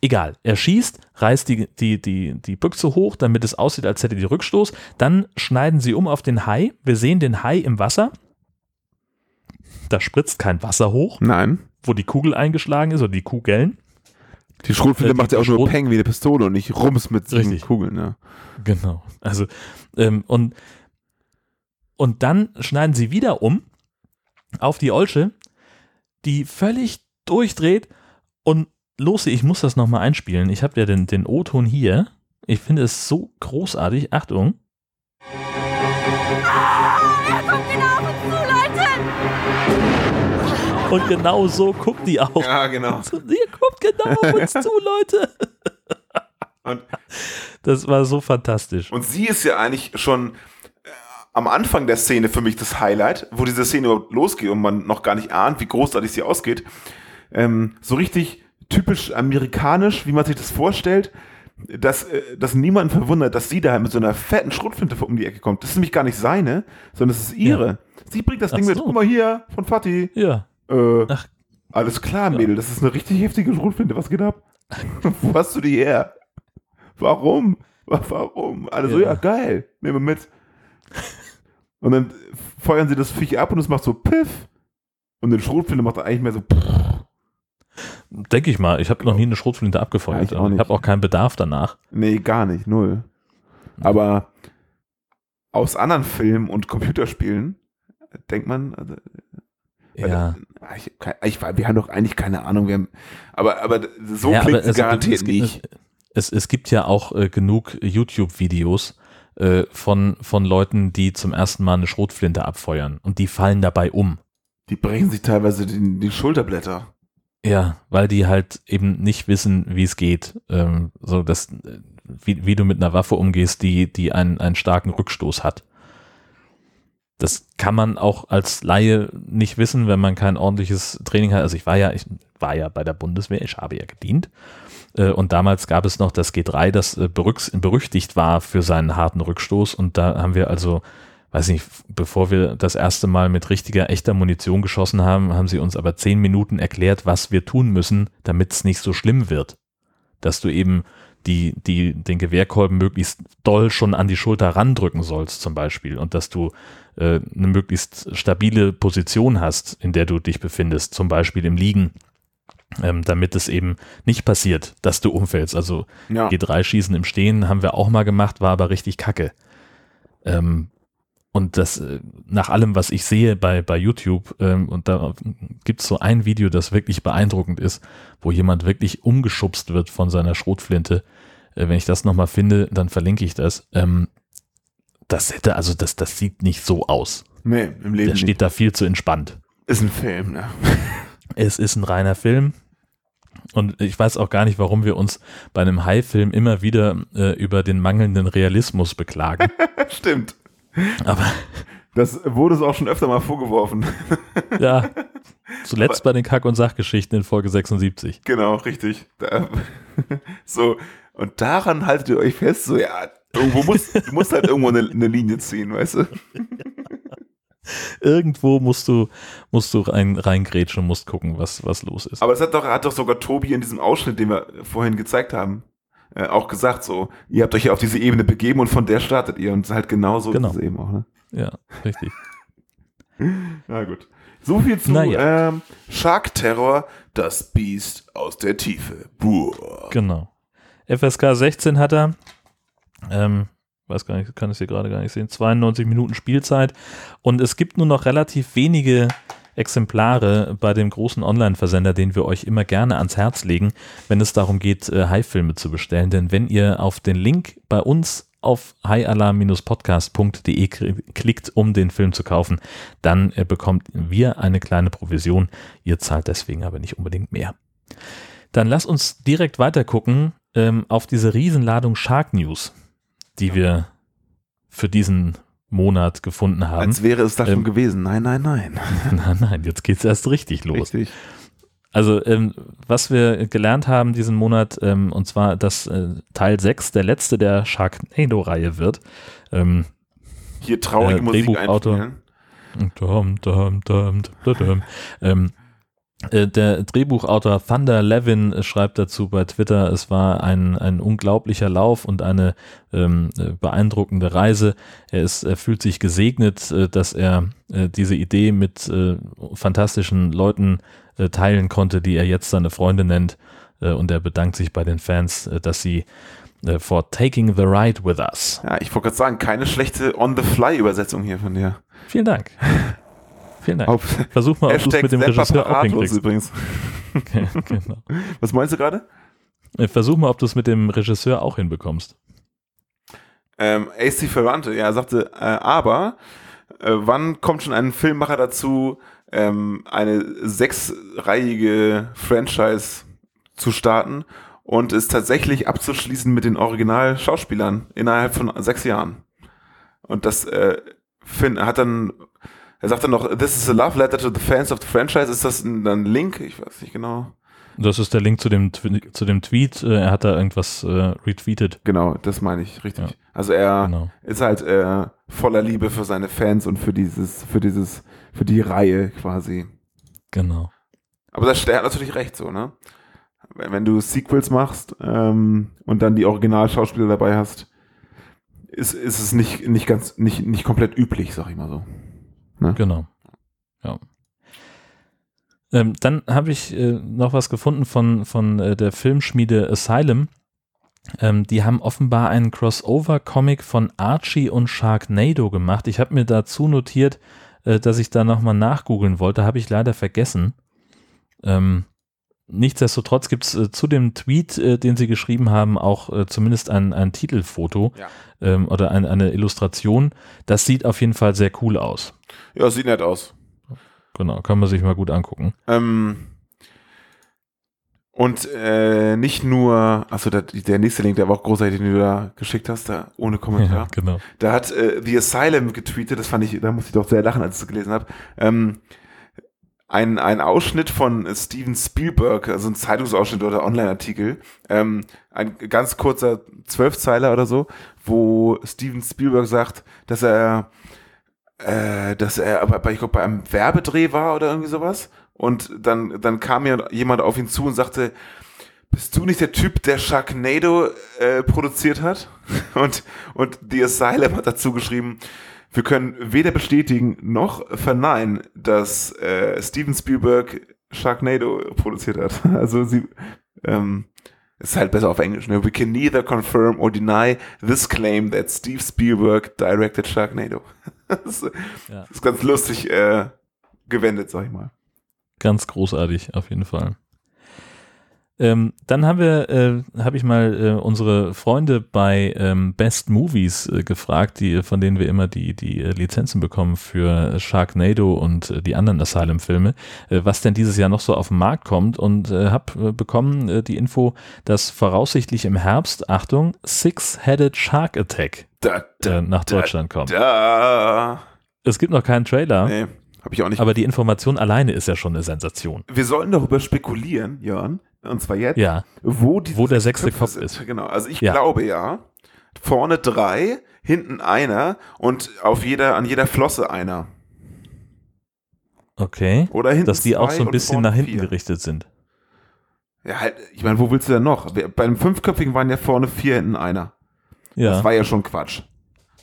egal, er schießt, reißt die, die, die, die Büchse hoch, damit es aussieht, als hätte die Rückstoß. Dann schneiden sie um auf den Hai. Wir sehen den Hai im Wasser. Da spritzt kein Wasser hoch, Nein. wo die Kugel eingeschlagen ist oder die Kugeln. Die Schrotflinte Äh, macht ja auch nur Peng wie eine Pistole und nicht Rums mit Richtig. Kugeln. Ja. Genau. Also, ähm, und, und dann schneiden sie wieder um auf die Olsche, die völlig durchdreht und los, ich muss das nochmal einspielen. Ich habe ja den, den O-Ton hier. Ich finde es so großartig. Achtung. Er kommt genau auf uns zu, Leute! Und genau so guckt die auch. ja, genau. Ihr kommt genau auf uns zu, Leute. Und, Das war so fantastisch. und sie ist ja eigentlich schon am Anfang der Szene für mich das Highlight, wo diese Szene überhaupt losgeht und man noch gar nicht ahnt, wie großartig sie ausgeht. Ähm, so richtig typisch amerikanisch, wie man sich das vorstellt, dass, äh, dass niemand verwundert, dass sie da mit so einer fetten Schrotflinte um die Ecke kommt. Das ist nämlich gar nicht seine, sondern das ist ihre. Sie bringt das Ach Ding mit, so. guck mal hier, von Fatih. Ja. Äh, Ach. alles klar, Mädel, das ist eine richtig heftige Schrotflinte. Was geht ab? Wo hast du die her? Warum? Wa- Warum? Alle so, Ja. ja, geil, nehmen wir mit. Und dann feuern sie das Viech ab und es macht so Piff. Und den Schrotflinte macht er eigentlich mehr so. Denke ich mal. Ich habe noch nie eine Schrotflinte abgefeuert. Ja, ich ich habe auch keinen Bedarf danach. Nee, gar nicht, null. Aber aus anderen Filmen und Computerspielen denkt man, also, Ja. Ah, ich, ich, wir haben doch eigentlich keine Ahnung, wir haben, aber, aber so Ja, klingt aber es garantiert es, nicht. Es, es gibt ja auch äh, genug YouTube-Videos äh, von, von Leuten, die zum ersten Mal eine Schrotflinte abfeuern und die fallen dabei um. Die brechen sich teilweise die, die Schulterblätter. Ja, weil die halt eben nicht wissen, wie es geht. Ähm, so dass, wie, wie du mit einer Waffe umgehst, die, die einen, einen starken Rückstoß hat. Das kann man auch als Laie nicht wissen, wenn man kein ordentliches Training hat. Also ich war ja, ich war ja bei der Bundeswehr, ich habe ja gedient. Äh, Und damals gab es noch das G3, das äh, berüchtigt war für seinen harten Rückstoß. Und da haben wir also, weiß nicht, bevor wir das erste Mal mit richtiger, echter Munition geschossen haben, haben sie uns aber zehn Minuten erklärt, was wir tun müssen, damit es nicht so schlimm wird. Dass du eben die, die, den Gewehrkolben möglichst doll schon an die Schulter randrücken sollst, zum Beispiel. Und dass du äh, eine möglichst stabile Position hast, in der du dich befindest, zum Beispiel im Liegen, ähm, damit es eben nicht passiert, dass du umfällst. Also Ja. G3-Schießen im Stehen haben wir auch mal gemacht, war aber richtig kacke. Ähm, und das, äh, nach allem, was ich sehe bei, bei YouTube, ähm, und da gibt es so ein Video, das wirklich beeindruckend ist, wo jemand wirklich umgeschubst wird von seiner Schrotflinte. Äh, wenn ich das nochmal finde, dann verlinke ich das. Ähm, das hätte, also das, das sieht nicht so aus. Nee, im Leben Der steht nicht. da viel zu entspannt. Ist ein Film, ne? Es ist ein reiner Film. Und ich weiß auch gar nicht, warum wir uns bei einem Hai-Film immer wieder äh, über den mangelnden Realismus beklagen. Stimmt. Aber Das wurde es auch schon öfter mal vorgeworfen. ja, zuletzt bei den Kack- und Sachgeschichten in Folge 76. Genau, richtig. Da, so, und daran haltet ihr euch fest, so, ja, irgendwo muss, du musst halt irgendwo eine, eine Linie ziehen, weißt du? Irgendwo musst du, musst du rein, reingrätschen und musst gucken, was, was los ist. Aber das hat doch, hat doch sogar Tobi in diesem Ausschnitt, den wir vorhin gezeigt haben, äh, auch gesagt, so, ihr habt euch ja auf diese Ebene begeben und von der startet ihr und halt genauso Genau. ist es eben auch, ne? Ja, richtig. Na gut. So viel zu Naja. ähm, Shark Terror, das Biest aus der Tiefe. Buah. Genau. FSK 16 hat er. Ähm, weiß gar nicht, kann es hier gerade gar nicht sehen. 92 Minuten Spielzeit. Und es gibt nur noch relativ wenige Exemplare bei dem großen Online-Versender, den wir euch immer gerne ans Herz legen, wenn es darum geht, äh, Hai-Filme zu bestellen. Denn wenn ihr auf den Link bei uns auf highalarm-podcast.de klickt, um den Film zu kaufen, dann äh, bekommt wir eine kleine Provision. Ihr zahlt deswegen aber nicht unbedingt mehr. Dann lass uns direkt weiter gucken ähm, auf diese Riesenladung Shark News, die wir für diesen Monat gefunden haben. Als wäre es das schon Ähm, gewesen. Nein, nein, nein. Nein, nein, jetzt geht's erst richtig los. Richtig. Also, ähm, was wir gelernt haben diesen Monat, ähm, und zwar, dass äh, Teil 6 der letzte der Sharknado-Reihe wird. Ähm, Hier traurige äh, Musik Drehbuchautor. Dum, dum, dum, dum, dum. Äh, der Drehbuchautor Thunder Levin schreibt dazu bei Twitter, es war ein, ein unglaublicher Lauf und eine ähm, äh, beeindruckende Reise. Er, ist, er fühlt sich gesegnet, äh, dass er äh, diese Idee mit äh, fantastischen Leuten äh, teilen konnte, die er jetzt seine Freunde nennt. Äh, und er bedankt sich bei den Fans, äh, dass sie äh, for taking the ride with us. Ja, ich wollte gerade sagen, keine schlechte On-the-Fly-Übersetzung hier von dir. Vielen Dank. Vielen Dank. Auf- Versuch mal, ob du es mit dem Regisseur auch hinkriegst. übrigens. Okay, genau. Was meinst du gerade? Äh, Versuch mal, ob du es mit dem Regisseur auch hinbekommst. Ähm, AC Ferrante, ja, sagte, äh, aber äh, wann kommt schon ein Filmmacher dazu, ähm, eine sechsreihige Franchise zu starten und es tatsächlich abzuschließen mit den Original-Schauspielern innerhalb von sechs Jahren? Und das äh, Finn hat dann, er sagt dann noch, this is a love letter to the fans of the franchise. Ist das ein, ein Link? Ich weiß nicht genau. Das ist der Link zu dem, zu dem Tweet. Äh, Er hat da irgendwas äh, retweetet. Genau, das meine ich, richtig. Ja. Also er Genau. ist halt äh, voller Liebe für seine Fans und für dieses, für dieses, für die Reihe quasi. Genau. Aber das, der hat natürlich recht so, ne? Wenn, wenn du Sequels machst ähm, und dann die Originalschauspieler dabei hast, ist, ist es nicht, nicht ganz, nicht, nicht komplett üblich, sag ich mal so. Ne? Genau. Ja. Ähm, dann habe ich äh, noch was gefunden von, von äh, der Filmschmiede Asylum. Ähm, die haben offenbar einen Crossover-Comic von Archie und Sharknado gemacht. Ich habe mir dazu notiert, äh, dass ich da nochmal nachgoogeln wollte, habe ich leider vergessen. Ähm, nichtsdestotrotz gibt es äh, zu dem Tweet, äh, den sie geschrieben haben, auch äh, zumindest ein, ein Titelfoto Ja. ähm, oder ein, eine Illustration. Das sieht auf jeden Fall sehr cool aus. Ja, sieht nett aus. Genau, kann man sich mal gut angucken. Ähm, und äh, nicht nur, achso, der, der nächste Link, der war auch großartig, den du da geschickt hast, da ohne Kommentar. Ja, genau. Da hat äh, The Asylum getweetet, das fand ich, da musste ich doch sehr lachen, als ich das gelesen habe. Ähm, ein, ein Ausschnitt von Steven Spielberg, also ein Zeitungsausschnitt oder Online-Artikel, ähm, ein ganz kurzer Zwölfzeiler oder so, wo Steven Spielberg sagt, dass er, äh, dass er, bei- ich glaube, bei einem Werbedreh war oder irgendwie sowas. Und dann, dann kam mir jemand auf ihn zu und sagte, bist du nicht der Typ, der Sharknado äh, produziert hat? Und, und The Asylum hat dazu geschrieben, wir können weder bestätigen noch verneinen, dass äh, Steven Spielberg Sharknado produziert hat. Also sie ähm, ist halt besser auf Englisch. Ne? We can neither confirm or deny this claim that Steve Spielberg directed Sharknado. das, ist- Ja. das ist ganz lustig äh, gewendet, sag ich mal. Ganz großartig, auf jeden Fall. Ähm, dann haben wir, äh, habe ich mal äh, unsere Freunde bei ähm, Best Movies äh, gefragt, die, von denen wir immer die, die äh, Lizenzen bekommen für Sharknado und äh, die anderen Asylum-Filme, äh, was denn dieses Jahr noch so auf den Markt kommt und habe bekommen die Info, dass voraussichtlich im Herbst, Achtung, Six-Headed Shark Attack Da, äh, nach Deutschland kommt. Da. Es gibt noch keinen Trailer, Nee, hab ich auch nicht. aber die Information alleine ist ja schon eine Sensation. wir sollen darüber spekulieren, Jörn, und zwar jetzt, Ja. wo, die Wo der sechste Köpfe Kopf sind. ist. Genau, also ich Ja. glaube ja, vorne drei, hinten einer und auf jeder, an jeder Flosse einer. Okay. Oder hinten Dass die auch so ein bisschen nach hinten vier. gerichtet sind. Ja, halt, ich meine, wo willst du denn noch? Wir- Bei einem fünfköpfigen waren ja vorne vier, hinten einer. Ja. Das war ja schon Quatsch.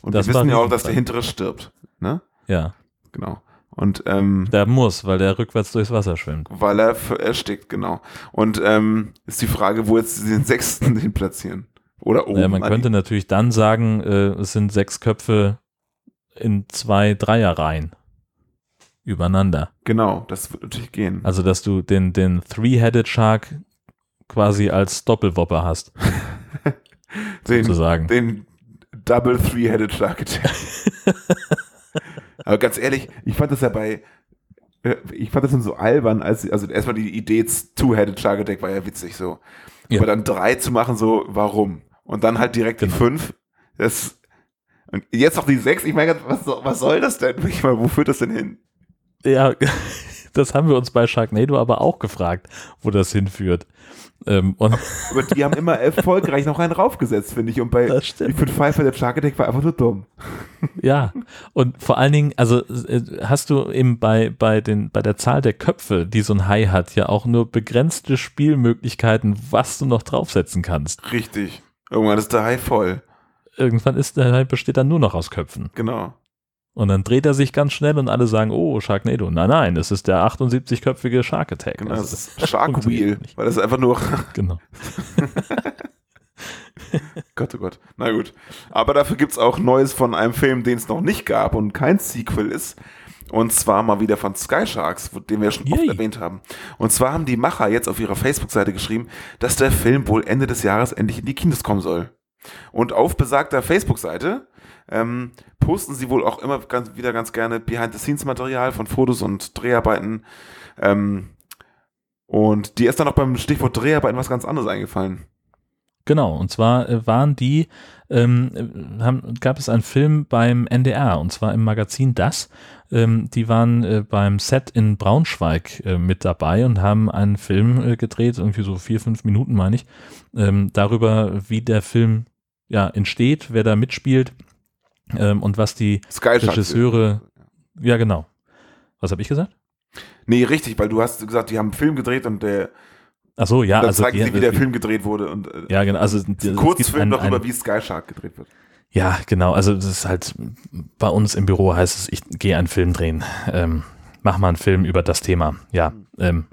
Und Das wir wissen ja auch, dass der hintere stirbt. Ne? Ja. Genau. Und ähm, Der muss, weil der rückwärts durchs Wasser schwimmt. weil er erstickt, genau. Und ähm, ist die Frage, wo jetzt den sechsten hin platzieren. Oder oben. Naja, man an könnte natürlich dann sagen, äh, es sind sechs Köpfe in zwei Dreierreihen übereinander. Genau, das wird natürlich gehen. Also, dass du den, den Three-Headed Shark quasi als Doppelwopper hast. den, sozusagen. Den Double Three-Headed Shark Attack. Aber ganz ehrlich, ich fand das ja bei, äh, ich fand das dann so albern, als, also erstmal die Idee Two-Headed Shark Attack war ja witzig so. Ja. Aber dann drei zu machen, so, warum? Und dann halt direkt Genau. die fünf, das, und jetzt noch die sechs, ich meine, was, soll- was soll das denn? Ich meine, wo führt das denn hin? Ja, das haben wir uns bei Sharknado aber auch gefragt, wo das hinführt. Ähm, und Aber die haben immer erfolgreich noch einen raufgesetzt, finde ich. Und bei Das stimmt. die fünf Five-Headed Shark Attack war einfach nur dumm. Ja, und vor allen Dingen, also äh, hast du eben bei, bei, den, bei der Zahl der Köpfe, die so ein Hai hat, ja auch nur begrenzte Spielmöglichkeiten, was du noch draufsetzen kannst. Richtig. Irgendwann ist der Hai voll. Irgendwann ist der Hai besteht dann nur noch aus Köpfen. Genau. Und dann dreht er sich ganz schnell und alle sagen, oh, Sharknado. Nein, nein, es ist der 78-köpfige Shark Attack. Genau, Also das ist Shark Wheel, weil das ist einfach nur Genau. Gott, oh Gott. Na gut. Aber dafür gibt's auch Neues von einem Film, den es noch nicht gab und kein Sequel ist. Und zwar mal wieder von Sky Sharks, den wir schon oft Yay. erwähnt haben. Und zwar haben die Macher jetzt auf ihrer Facebook-Seite geschrieben, dass der Film wohl Ende des Jahres endlich in die Kinos kommen soll. Und auf besagter Facebook-Seite ähm, posten sie wohl auch immer ganz, wieder ganz gerne Behind-the-Scenes-Material von Fotos und Dreharbeiten. Ähm, und dir ist dann auch beim Stichwort Dreharbeiten was ganz anderes eingefallen. Genau, und zwar äh, waren die, ähm, äh, haben, gab es einen Film beim NDR, und zwar im Magazin Das. Ähm, die waren äh, beim Set in Braunschweig äh, mit dabei und haben einen Film äh, gedreht, irgendwie so vier, fünf Minuten, meine ich, ähm, darüber, wie der Film ja, entsteht, wer da mitspielt ähm, und was die Sky. Regisseure, ja genau. Was habe ich gesagt? Nee, richtig, weil du hast gesagt, die haben einen Film gedreht und der Ach so, ja, dann also zeigen die- sie, wie der Film gedreht wurde und äh, Ja, genau, also ein Kurzfilm darüber, einen- wie Sky Shark gedreht wird. Ja, genau. Also das ist halt bei uns im Büro heißt es, ich gehe einen Film drehen. Ähm, mach mal einen Film über das Thema. Ja. Ähm,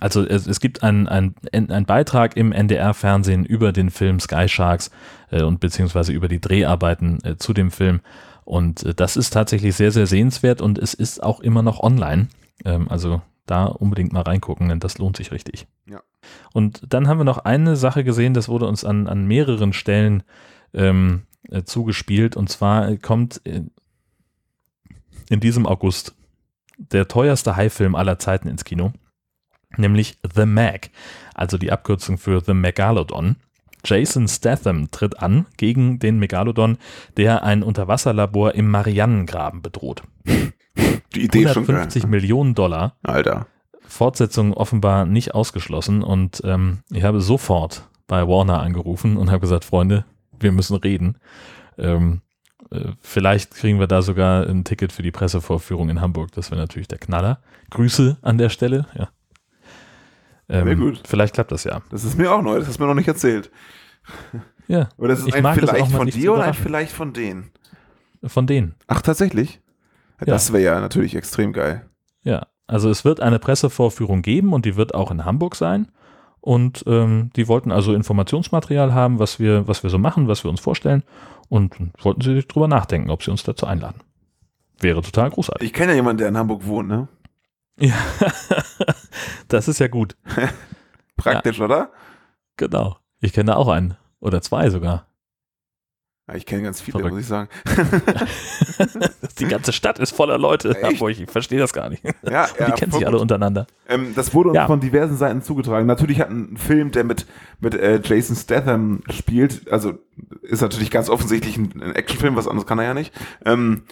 also es, es gibt einen ein Beitrag im NDR-Fernsehen über den Film Sky Sharks äh, und beziehungsweise über die Dreharbeiten äh, zu dem Film. Und äh, das ist tatsächlich sehr, sehr sehenswert und es ist auch immer noch online. Ähm, also da unbedingt mal reingucken, denn das lohnt sich richtig. Ja. Und dann haben wir noch eine Sache gesehen, das wurde uns an, an mehreren Stellen ähm, äh, zugespielt. Und zwar kommt in, in diesem August der teuerste High-Film aller Zeiten ins Kino nämlich The Mag, also die Abkürzung für The Megalodon. Jason Statham tritt an gegen den Megalodon, der ein Unterwasserlabor im Marianengraben bedroht. Die Idee 150 schon Millionen Dollar. Alter. Fortsetzung offenbar nicht ausgeschlossen und ähm, ich habe sofort bei Warner angerufen und habe gesagt, Freunde, wir müssen reden. Ähm, äh, vielleicht kriegen wir da sogar ein Ticket für die Pressevorführung in Hamburg. Das wäre natürlich der Knaller. Grüße an der Stelle. Ja. Ähm, Sehr gut. Vielleicht klappt das ja. Das ist mir auch neu, das hast du mir noch nicht erzählt. Ja. Oder das ist ich ein vielleicht von dir oder ein vielleicht von denen? Von denen. Ach, tatsächlich? Ja. Das wäre ja natürlich extrem geil. Ja. Also es wird eine Pressevorführung geben und die wird auch in Hamburg sein. Und ähm, die wollten also Informationsmaterial haben, was wir, was wir so machen, was wir uns vorstellen. Und wollten sie drüber nachdenken, ob sie uns dazu einladen. Wäre total großartig. Ich kenne ja jemanden, der in Hamburg wohnt, ne? Ja, das ist ja gut. Praktisch, oder? Genau. Ich kenne auch einen. Oder zwei sogar. Ja, ich kenne ganz viele, Verrückt. muss ich sagen. Die ganze Stadt ist voller Leute. Hamburg. Ich verstehe das gar nicht. Ja, Die ja, kennen voll sich alle untereinander. Ähm, das wurde uns Ja. von diversen Seiten zugetragen. Natürlich hat ein Film, der mit, mit äh, Jason Statham spielt, also ist natürlich ganz offensichtlich ein, ein Actionfilm, was anderes kann er ja nicht. Ähm,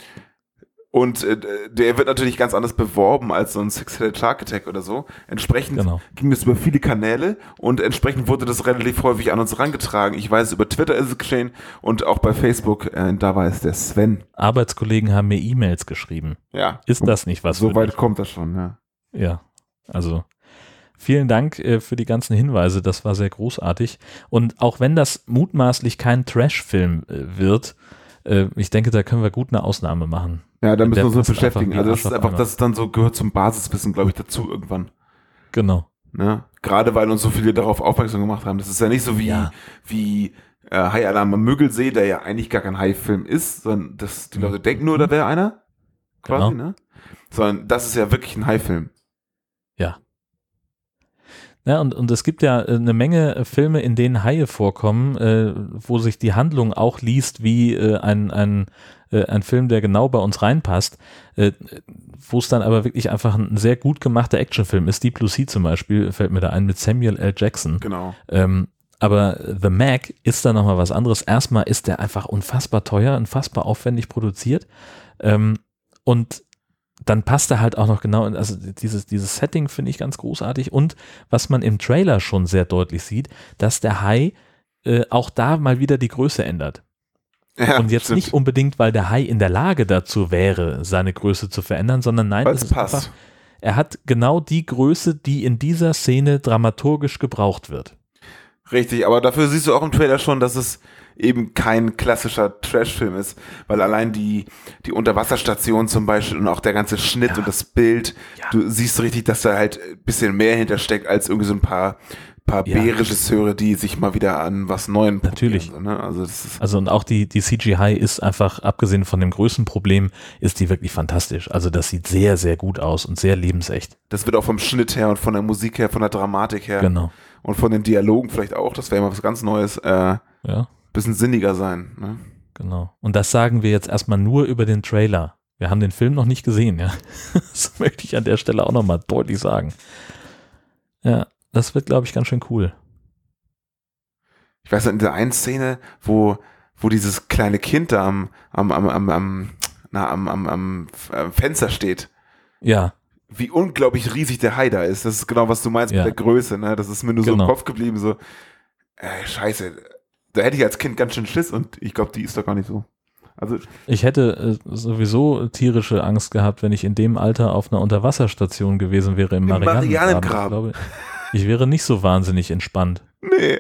und äh, der wird natürlich ganz anders beworben als so ein Six-Headed Shark Attack oder so. Entsprechend Genau. ging es über viele Kanäle und entsprechend wurde das relativ häufig an uns herangetragen. Ich weiß, über Twitter ist es geschehen und auch bei Facebook, äh, da war es der Sven. Arbeitskollegen haben mir E-Mails geschrieben. Ja. Ist das nicht was? So weit dich? kommt das schon, ja. Ja, also vielen Dank äh, für die ganzen Hinweise. Das war sehr großartig. Und auch wenn das mutmaßlich kein Trash-Film äh, wird, äh, ich denke, da können wir gut eine Ausnahme machen. Ja, da müssen wir uns passt beschäftigen. Also das ist einfach, das ist dann so, gehört zum Basiswissen, glaube ich, dazu irgendwann. Genau. Ne? Gerade weil uns so viele darauf aufmerksam gemacht haben. Das ist ja nicht so wie, Ja. wie äh, High Alarm am Müggelsee, der ja eigentlich gar kein High-Film ist, sondern das, die Leute denken nur, da wäre einer. Quasi, Genau. ne? Sondern das ist ja wirklich ein High-Film. Ja. Und, und es gibt ja äh, eine Menge äh, Filme, in denen Haie vorkommen, äh, wo sich die Handlung auch liest wie äh, ein, ein, äh, ein Film, der genau bei uns reinpasst, äh, wo es dann aber wirklich einfach ein sehr gut gemachter Actionfilm ist. Deep Blue Sea zum Beispiel fällt mir da ein mit Samuel L. Jackson. Genau. Ähm, aber The Mac ist da nochmal was anderes. Erstmal ist der einfach unfassbar teuer, unfassbar aufwendig produziert. Ähm, und dann passt er halt auch noch genau in, also dieses, dieses Setting finde ich ganz großartig. Und was man im Trailer schon sehr deutlich sieht, dass der Hai äh, auch da mal wieder die Größe ändert. Ja, und jetzt stimmt. nicht unbedingt, weil der Hai in der Lage dazu wäre, seine Größe zu verändern, sondern nein, es passt. einfach, er hat genau die Größe, die in dieser Szene dramaturgisch gebraucht wird. Richtig, aber dafür siehst du auch im Trailer schon, dass es eben kein klassischer Trash-Film ist, weil allein die, die Unterwasserstation zum Beispiel und auch der ganze Schnitt und das Bild, du siehst richtig, dass da halt ein bisschen mehr hintersteckt als irgendwie so ein paar, paar Ja. B-Regisseure, die sich mal wieder an was Neuem Natürlich. so, ne? Also Also und auch die, die CGI ist einfach, abgesehen von dem größten Problem, ist die wirklich fantastisch. Also das sieht sehr, sehr gut aus und sehr lebensecht. das wird auch vom Schnitt her und von der Musik her, von der Dramatik her Genau. und von den Dialogen vielleicht auch, das wäre mal was ganz Neues, äh, Ja, bisschen sinniger sein, ne? genau. Und das sagen wir jetzt erstmal nur über den Trailer. Wir haben den Film noch nicht gesehen, ja. Das möchte ich an der Stelle auch nochmal deutlich sagen. Ja, das wird, glaube ich, ganz schön cool. ich weiß in der einen Szene, wo, wo dieses kleine Kind da am, am, am, am, am, na, am, am, am Fenster steht, Ja, wie unglaublich riesig der Hai da ist. Das ist genau, was du meinst Ja. mit der Größe, ne? Das ist mir nur so Genau. im Kopf geblieben, so, äh, scheiße, da hätte ich als Kind ganz schön Schiss und ich glaube, die ist doch gar nicht so. Also, ich hätte äh, sowieso tierische Angst gehabt, wenn ich in dem Alter auf einer Unterwasserstation gewesen wäre im Im Marianengraben. Marianengraben. Ich ich wäre nicht so wahnsinnig entspannt. nee.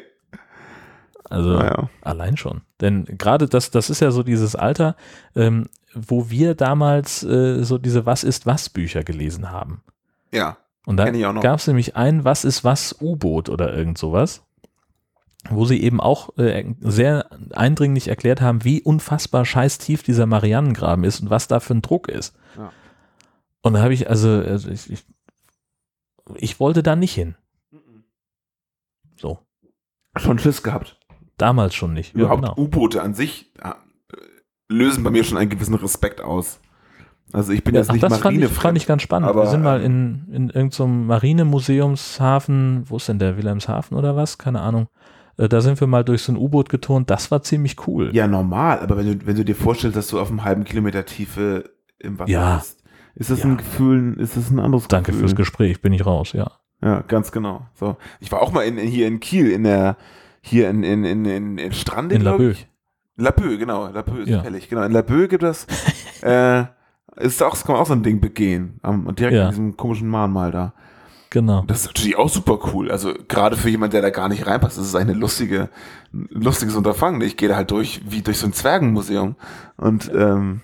Also Naja. allein schon. Denn gerade das, das ist ja so dieses Alter, ähm, wo wir damals äh, so diese Was ist was Bücher gelesen haben. Ja. Und da gab es nämlich ein Was ist was U-Boot oder irgend sowas, wo sie eben auch äh, sehr eindringlich erklärt haben, wie unfassbar scheiß tief dieser Marianengraben ist und was da für ein Druck ist. Ja. Und da habe ich also, also ich, ich, ich wollte da nicht hin. So. Schon Schiss gehabt. Damals schon nicht. Ja, Überhaupt genau. U-Boote an sich ja, äh, lösen bei mir schon einen gewissen Respekt aus. Also ich bin Ja, jetzt ach, nicht das fand ich, fand ich ganz spannend. aber, Wir sind mal ähm, in, in irgendeinem Marinemuseumshafen, wo ist denn der, Wilhelmshaven oder was? Keine Ahnung. Äh, Da sind wir mal durch so ein U-Boot geturnt, das war ziemlich cool. Ja, normal, aber wenn du, wenn du dir vorstellst, dass du auf einem halben Kilometer Tiefe im Wasser Ja. bist, ist das ein Gefühl, ist das ein anderes Danke Gefühl. fürs Gespräch, bin ich raus, ja. Ja, ganz genau. So. Ich war auch mal in, in, hier in Kiel, in der, hier in, in, in, in, in Strande, In ich. Laboe, genau. Laboe ist Ja. fällig. Genau. In Laboe gibt es, äh, ist auch, kann man auch so ein Ding begehen. Am, direkt Ja. in diesem komischen Mahnmal da. Genau. Das ist natürlich auch super cool. Also gerade für jemanden, der da gar nicht reinpasst, ist eine lustige, ein lustiges Unterfangen. Ich gehe da halt durch wie durch so ein Zwergenmuseum. Und ähm,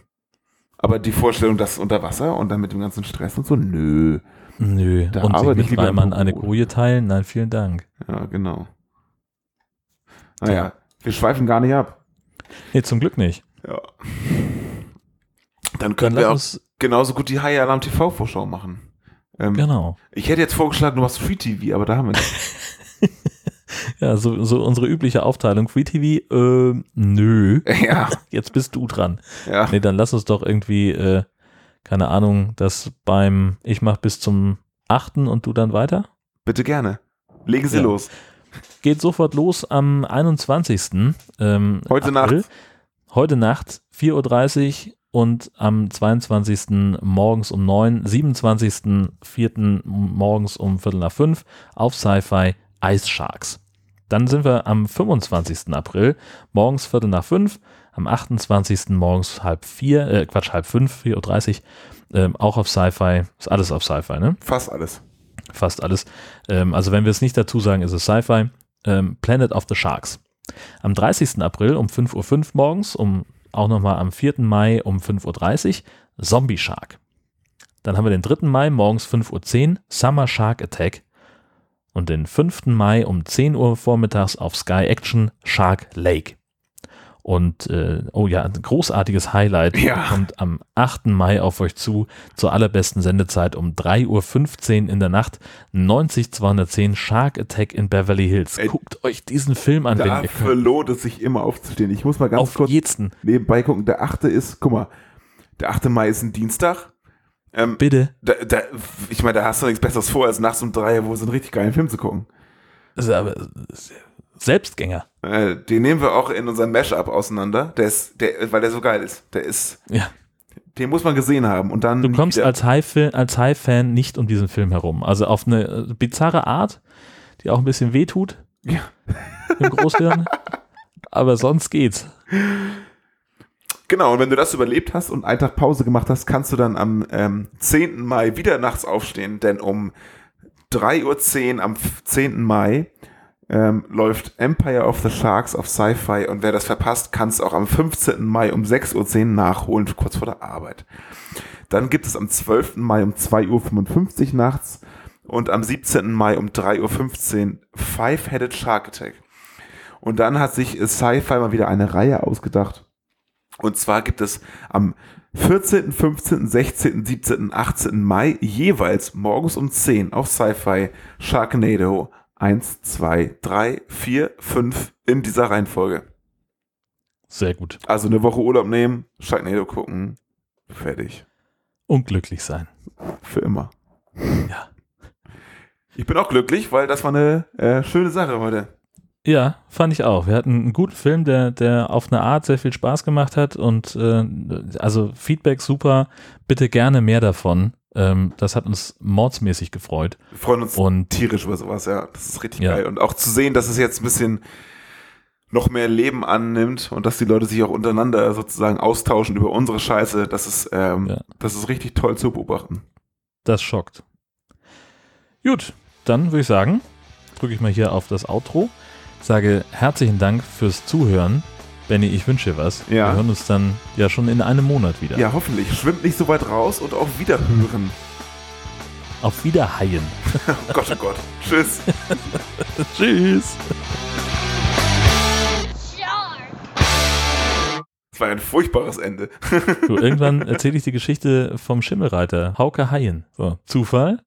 aber die Vorstellung, das unter Wasser und dann mit dem ganzen Stress und so, nö. Nö. Da und arbeite ich mit im eine. Koje teilen? Nein, vielen Dank. Ja, genau. Naja, wir schweifen gar nicht ab. Nee, zum Glück nicht. Ja. Dann können Dann wir auch genauso gut die High Alarm TV Vorschau machen. Ähm, Genau. Ich hätte jetzt vorgeschlagen, du machst Free TV, aber da haben wir nicht. Ja, so, so unsere übliche Aufteilung. Free TV, äh, nö. Ja. Jetzt bist du dran. Ja. Nee, dann lass uns doch irgendwie, äh, keine Ahnung, das beim, ich mach bis zum 8. und du dann weiter? Bitte gerne. Legen Sie Ja. los. Geht sofort los am 21. Ähm, Heute April. Nacht. Heute Nacht, 4.30 Uhr und am 22. morgens um 9, 27.04. morgens um Viertel nach 5 auf Sci-Fi Ice Sharks. Dann sind wir am 25. April morgens Viertel nach 5, am 28. morgens halb 4, äh, Quatsch, halb 5, 4.30 Uhr, ähm, auch auf Sci-Fi, ist alles auf Sci-Fi, ne? Fast alles. Fast alles. Ähm, also wenn wir es nicht dazu sagen, ist es Sci-Fi. Ähm, Planet of the Sharks. Am 30. April um 5.05 Uhr morgens, um auch nochmal am 4. Mai um 5.30 Uhr Zombie Shark. Dann haben wir den 3. Mai morgens 5.10 Uhr Summer Shark Attack. Und den 5. Mai um 10 Uhr vormittags auf Sky Action Shark Lake. Und äh, oh ja, ein großartiges Highlight Ja. kommt am 8. Mai auf euch zu, zur allerbesten Sendezeit um 3.15 Uhr in der Nacht. 90210 Shark Attack in Beverly Hills. Ey, Guckt euch diesen Film an, wenn ihr könnt. lohnt es sich immer aufzustehen. Ich muss mal ganz Auf kurz jeden. nebenbei gucken. Der 8. ist, guck mal, der 8. Mai ist ein Dienstag. Ähm, Bitte. Da, da, ich meine, da hast du nichts Besseres vor, als nachts um drei, wo so einen richtig geilen Film zu gucken. Das ist aber Selbstgänger. Äh, den nehmen wir auch in unserem Mashup auseinander. Der ist, der, weil der so geil ist. Der ist, Ja. den muss man gesehen haben. Und dann Du kommst wieder- als High-Fan als High nicht um diesen Film herum. Also auf eine äh, bizarre Art, die auch ein bisschen wehtut Ja. im Großhirn. aber sonst geht's. Genau, und wenn du das überlebt hast und einen Tag Pause gemacht hast, kannst du dann am ähm, 10. Mai wieder nachts aufstehen, denn um 3.10 Uhr am f- 10. Mai ähm, läuft Empire of the Sharks auf Sci-Fi und wer das verpasst, kann es auch am 15. Mai um 6.10 Uhr nachholen, kurz vor der Arbeit. Dann gibt es am 12. Mai um 2.55 Uhr nachts und am 17. Mai um 3.15 Uhr Five-Headed Shark Attack. Und dann hat sich Sci-Fi mal wieder eine Reihe ausgedacht. Und zwar gibt es am 14., 15., 16., 17., 18. Mai jeweils morgens um 10 auf Sci-Fi Sharknado 1, 2, 3, 4, 5 in dieser Reihenfolge. Sehr gut. Also eine Woche Urlaub nehmen, Sharknado gucken, fertig. Unglücklich sein. Für immer. Ja. Ich bin auch glücklich, weil das war eine äh, schöne Sache heute. Ja, fand ich auch. Wir hatten einen guten Film, der, der auf eine Art sehr viel Spaß gemacht hat und äh, also Feedback super. Bitte gerne mehr davon. Ähm, das hat uns mordsmäßig gefreut. Wir freuen uns Und tierisch über sowas, ja. Das ist richtig Ja. geil. Und auch zu sehen, dass es jetzt ein bisschen noch mehr Leben annimmt und dass die Leute sich auch untereinander sozusagen austauschen über unsere Scheiße, das ist, ähm, Ja. das ist richtig toll zu beobachten. das schockt. Gut, dann würde ich sagen, drücke ich mal hier auf das Outro. Sage herzlichen Dank fürs Zuhören. Benny, ich wünsche dir was. Ja. Wir hören uns dann ja schon in einem Monat wieder. Ja, hoffentlich. Schwimmt nicht so weit raus und auch wieder hören. Auf Wiederhaien. Oh Gott, oh Gott. Tschüss. Tschüss. Das war ein furchtbares Ende. Du, irgendwann erzähle ich die Geschichte vom Schimmelreiter. Hauke Haien. So, Zufall?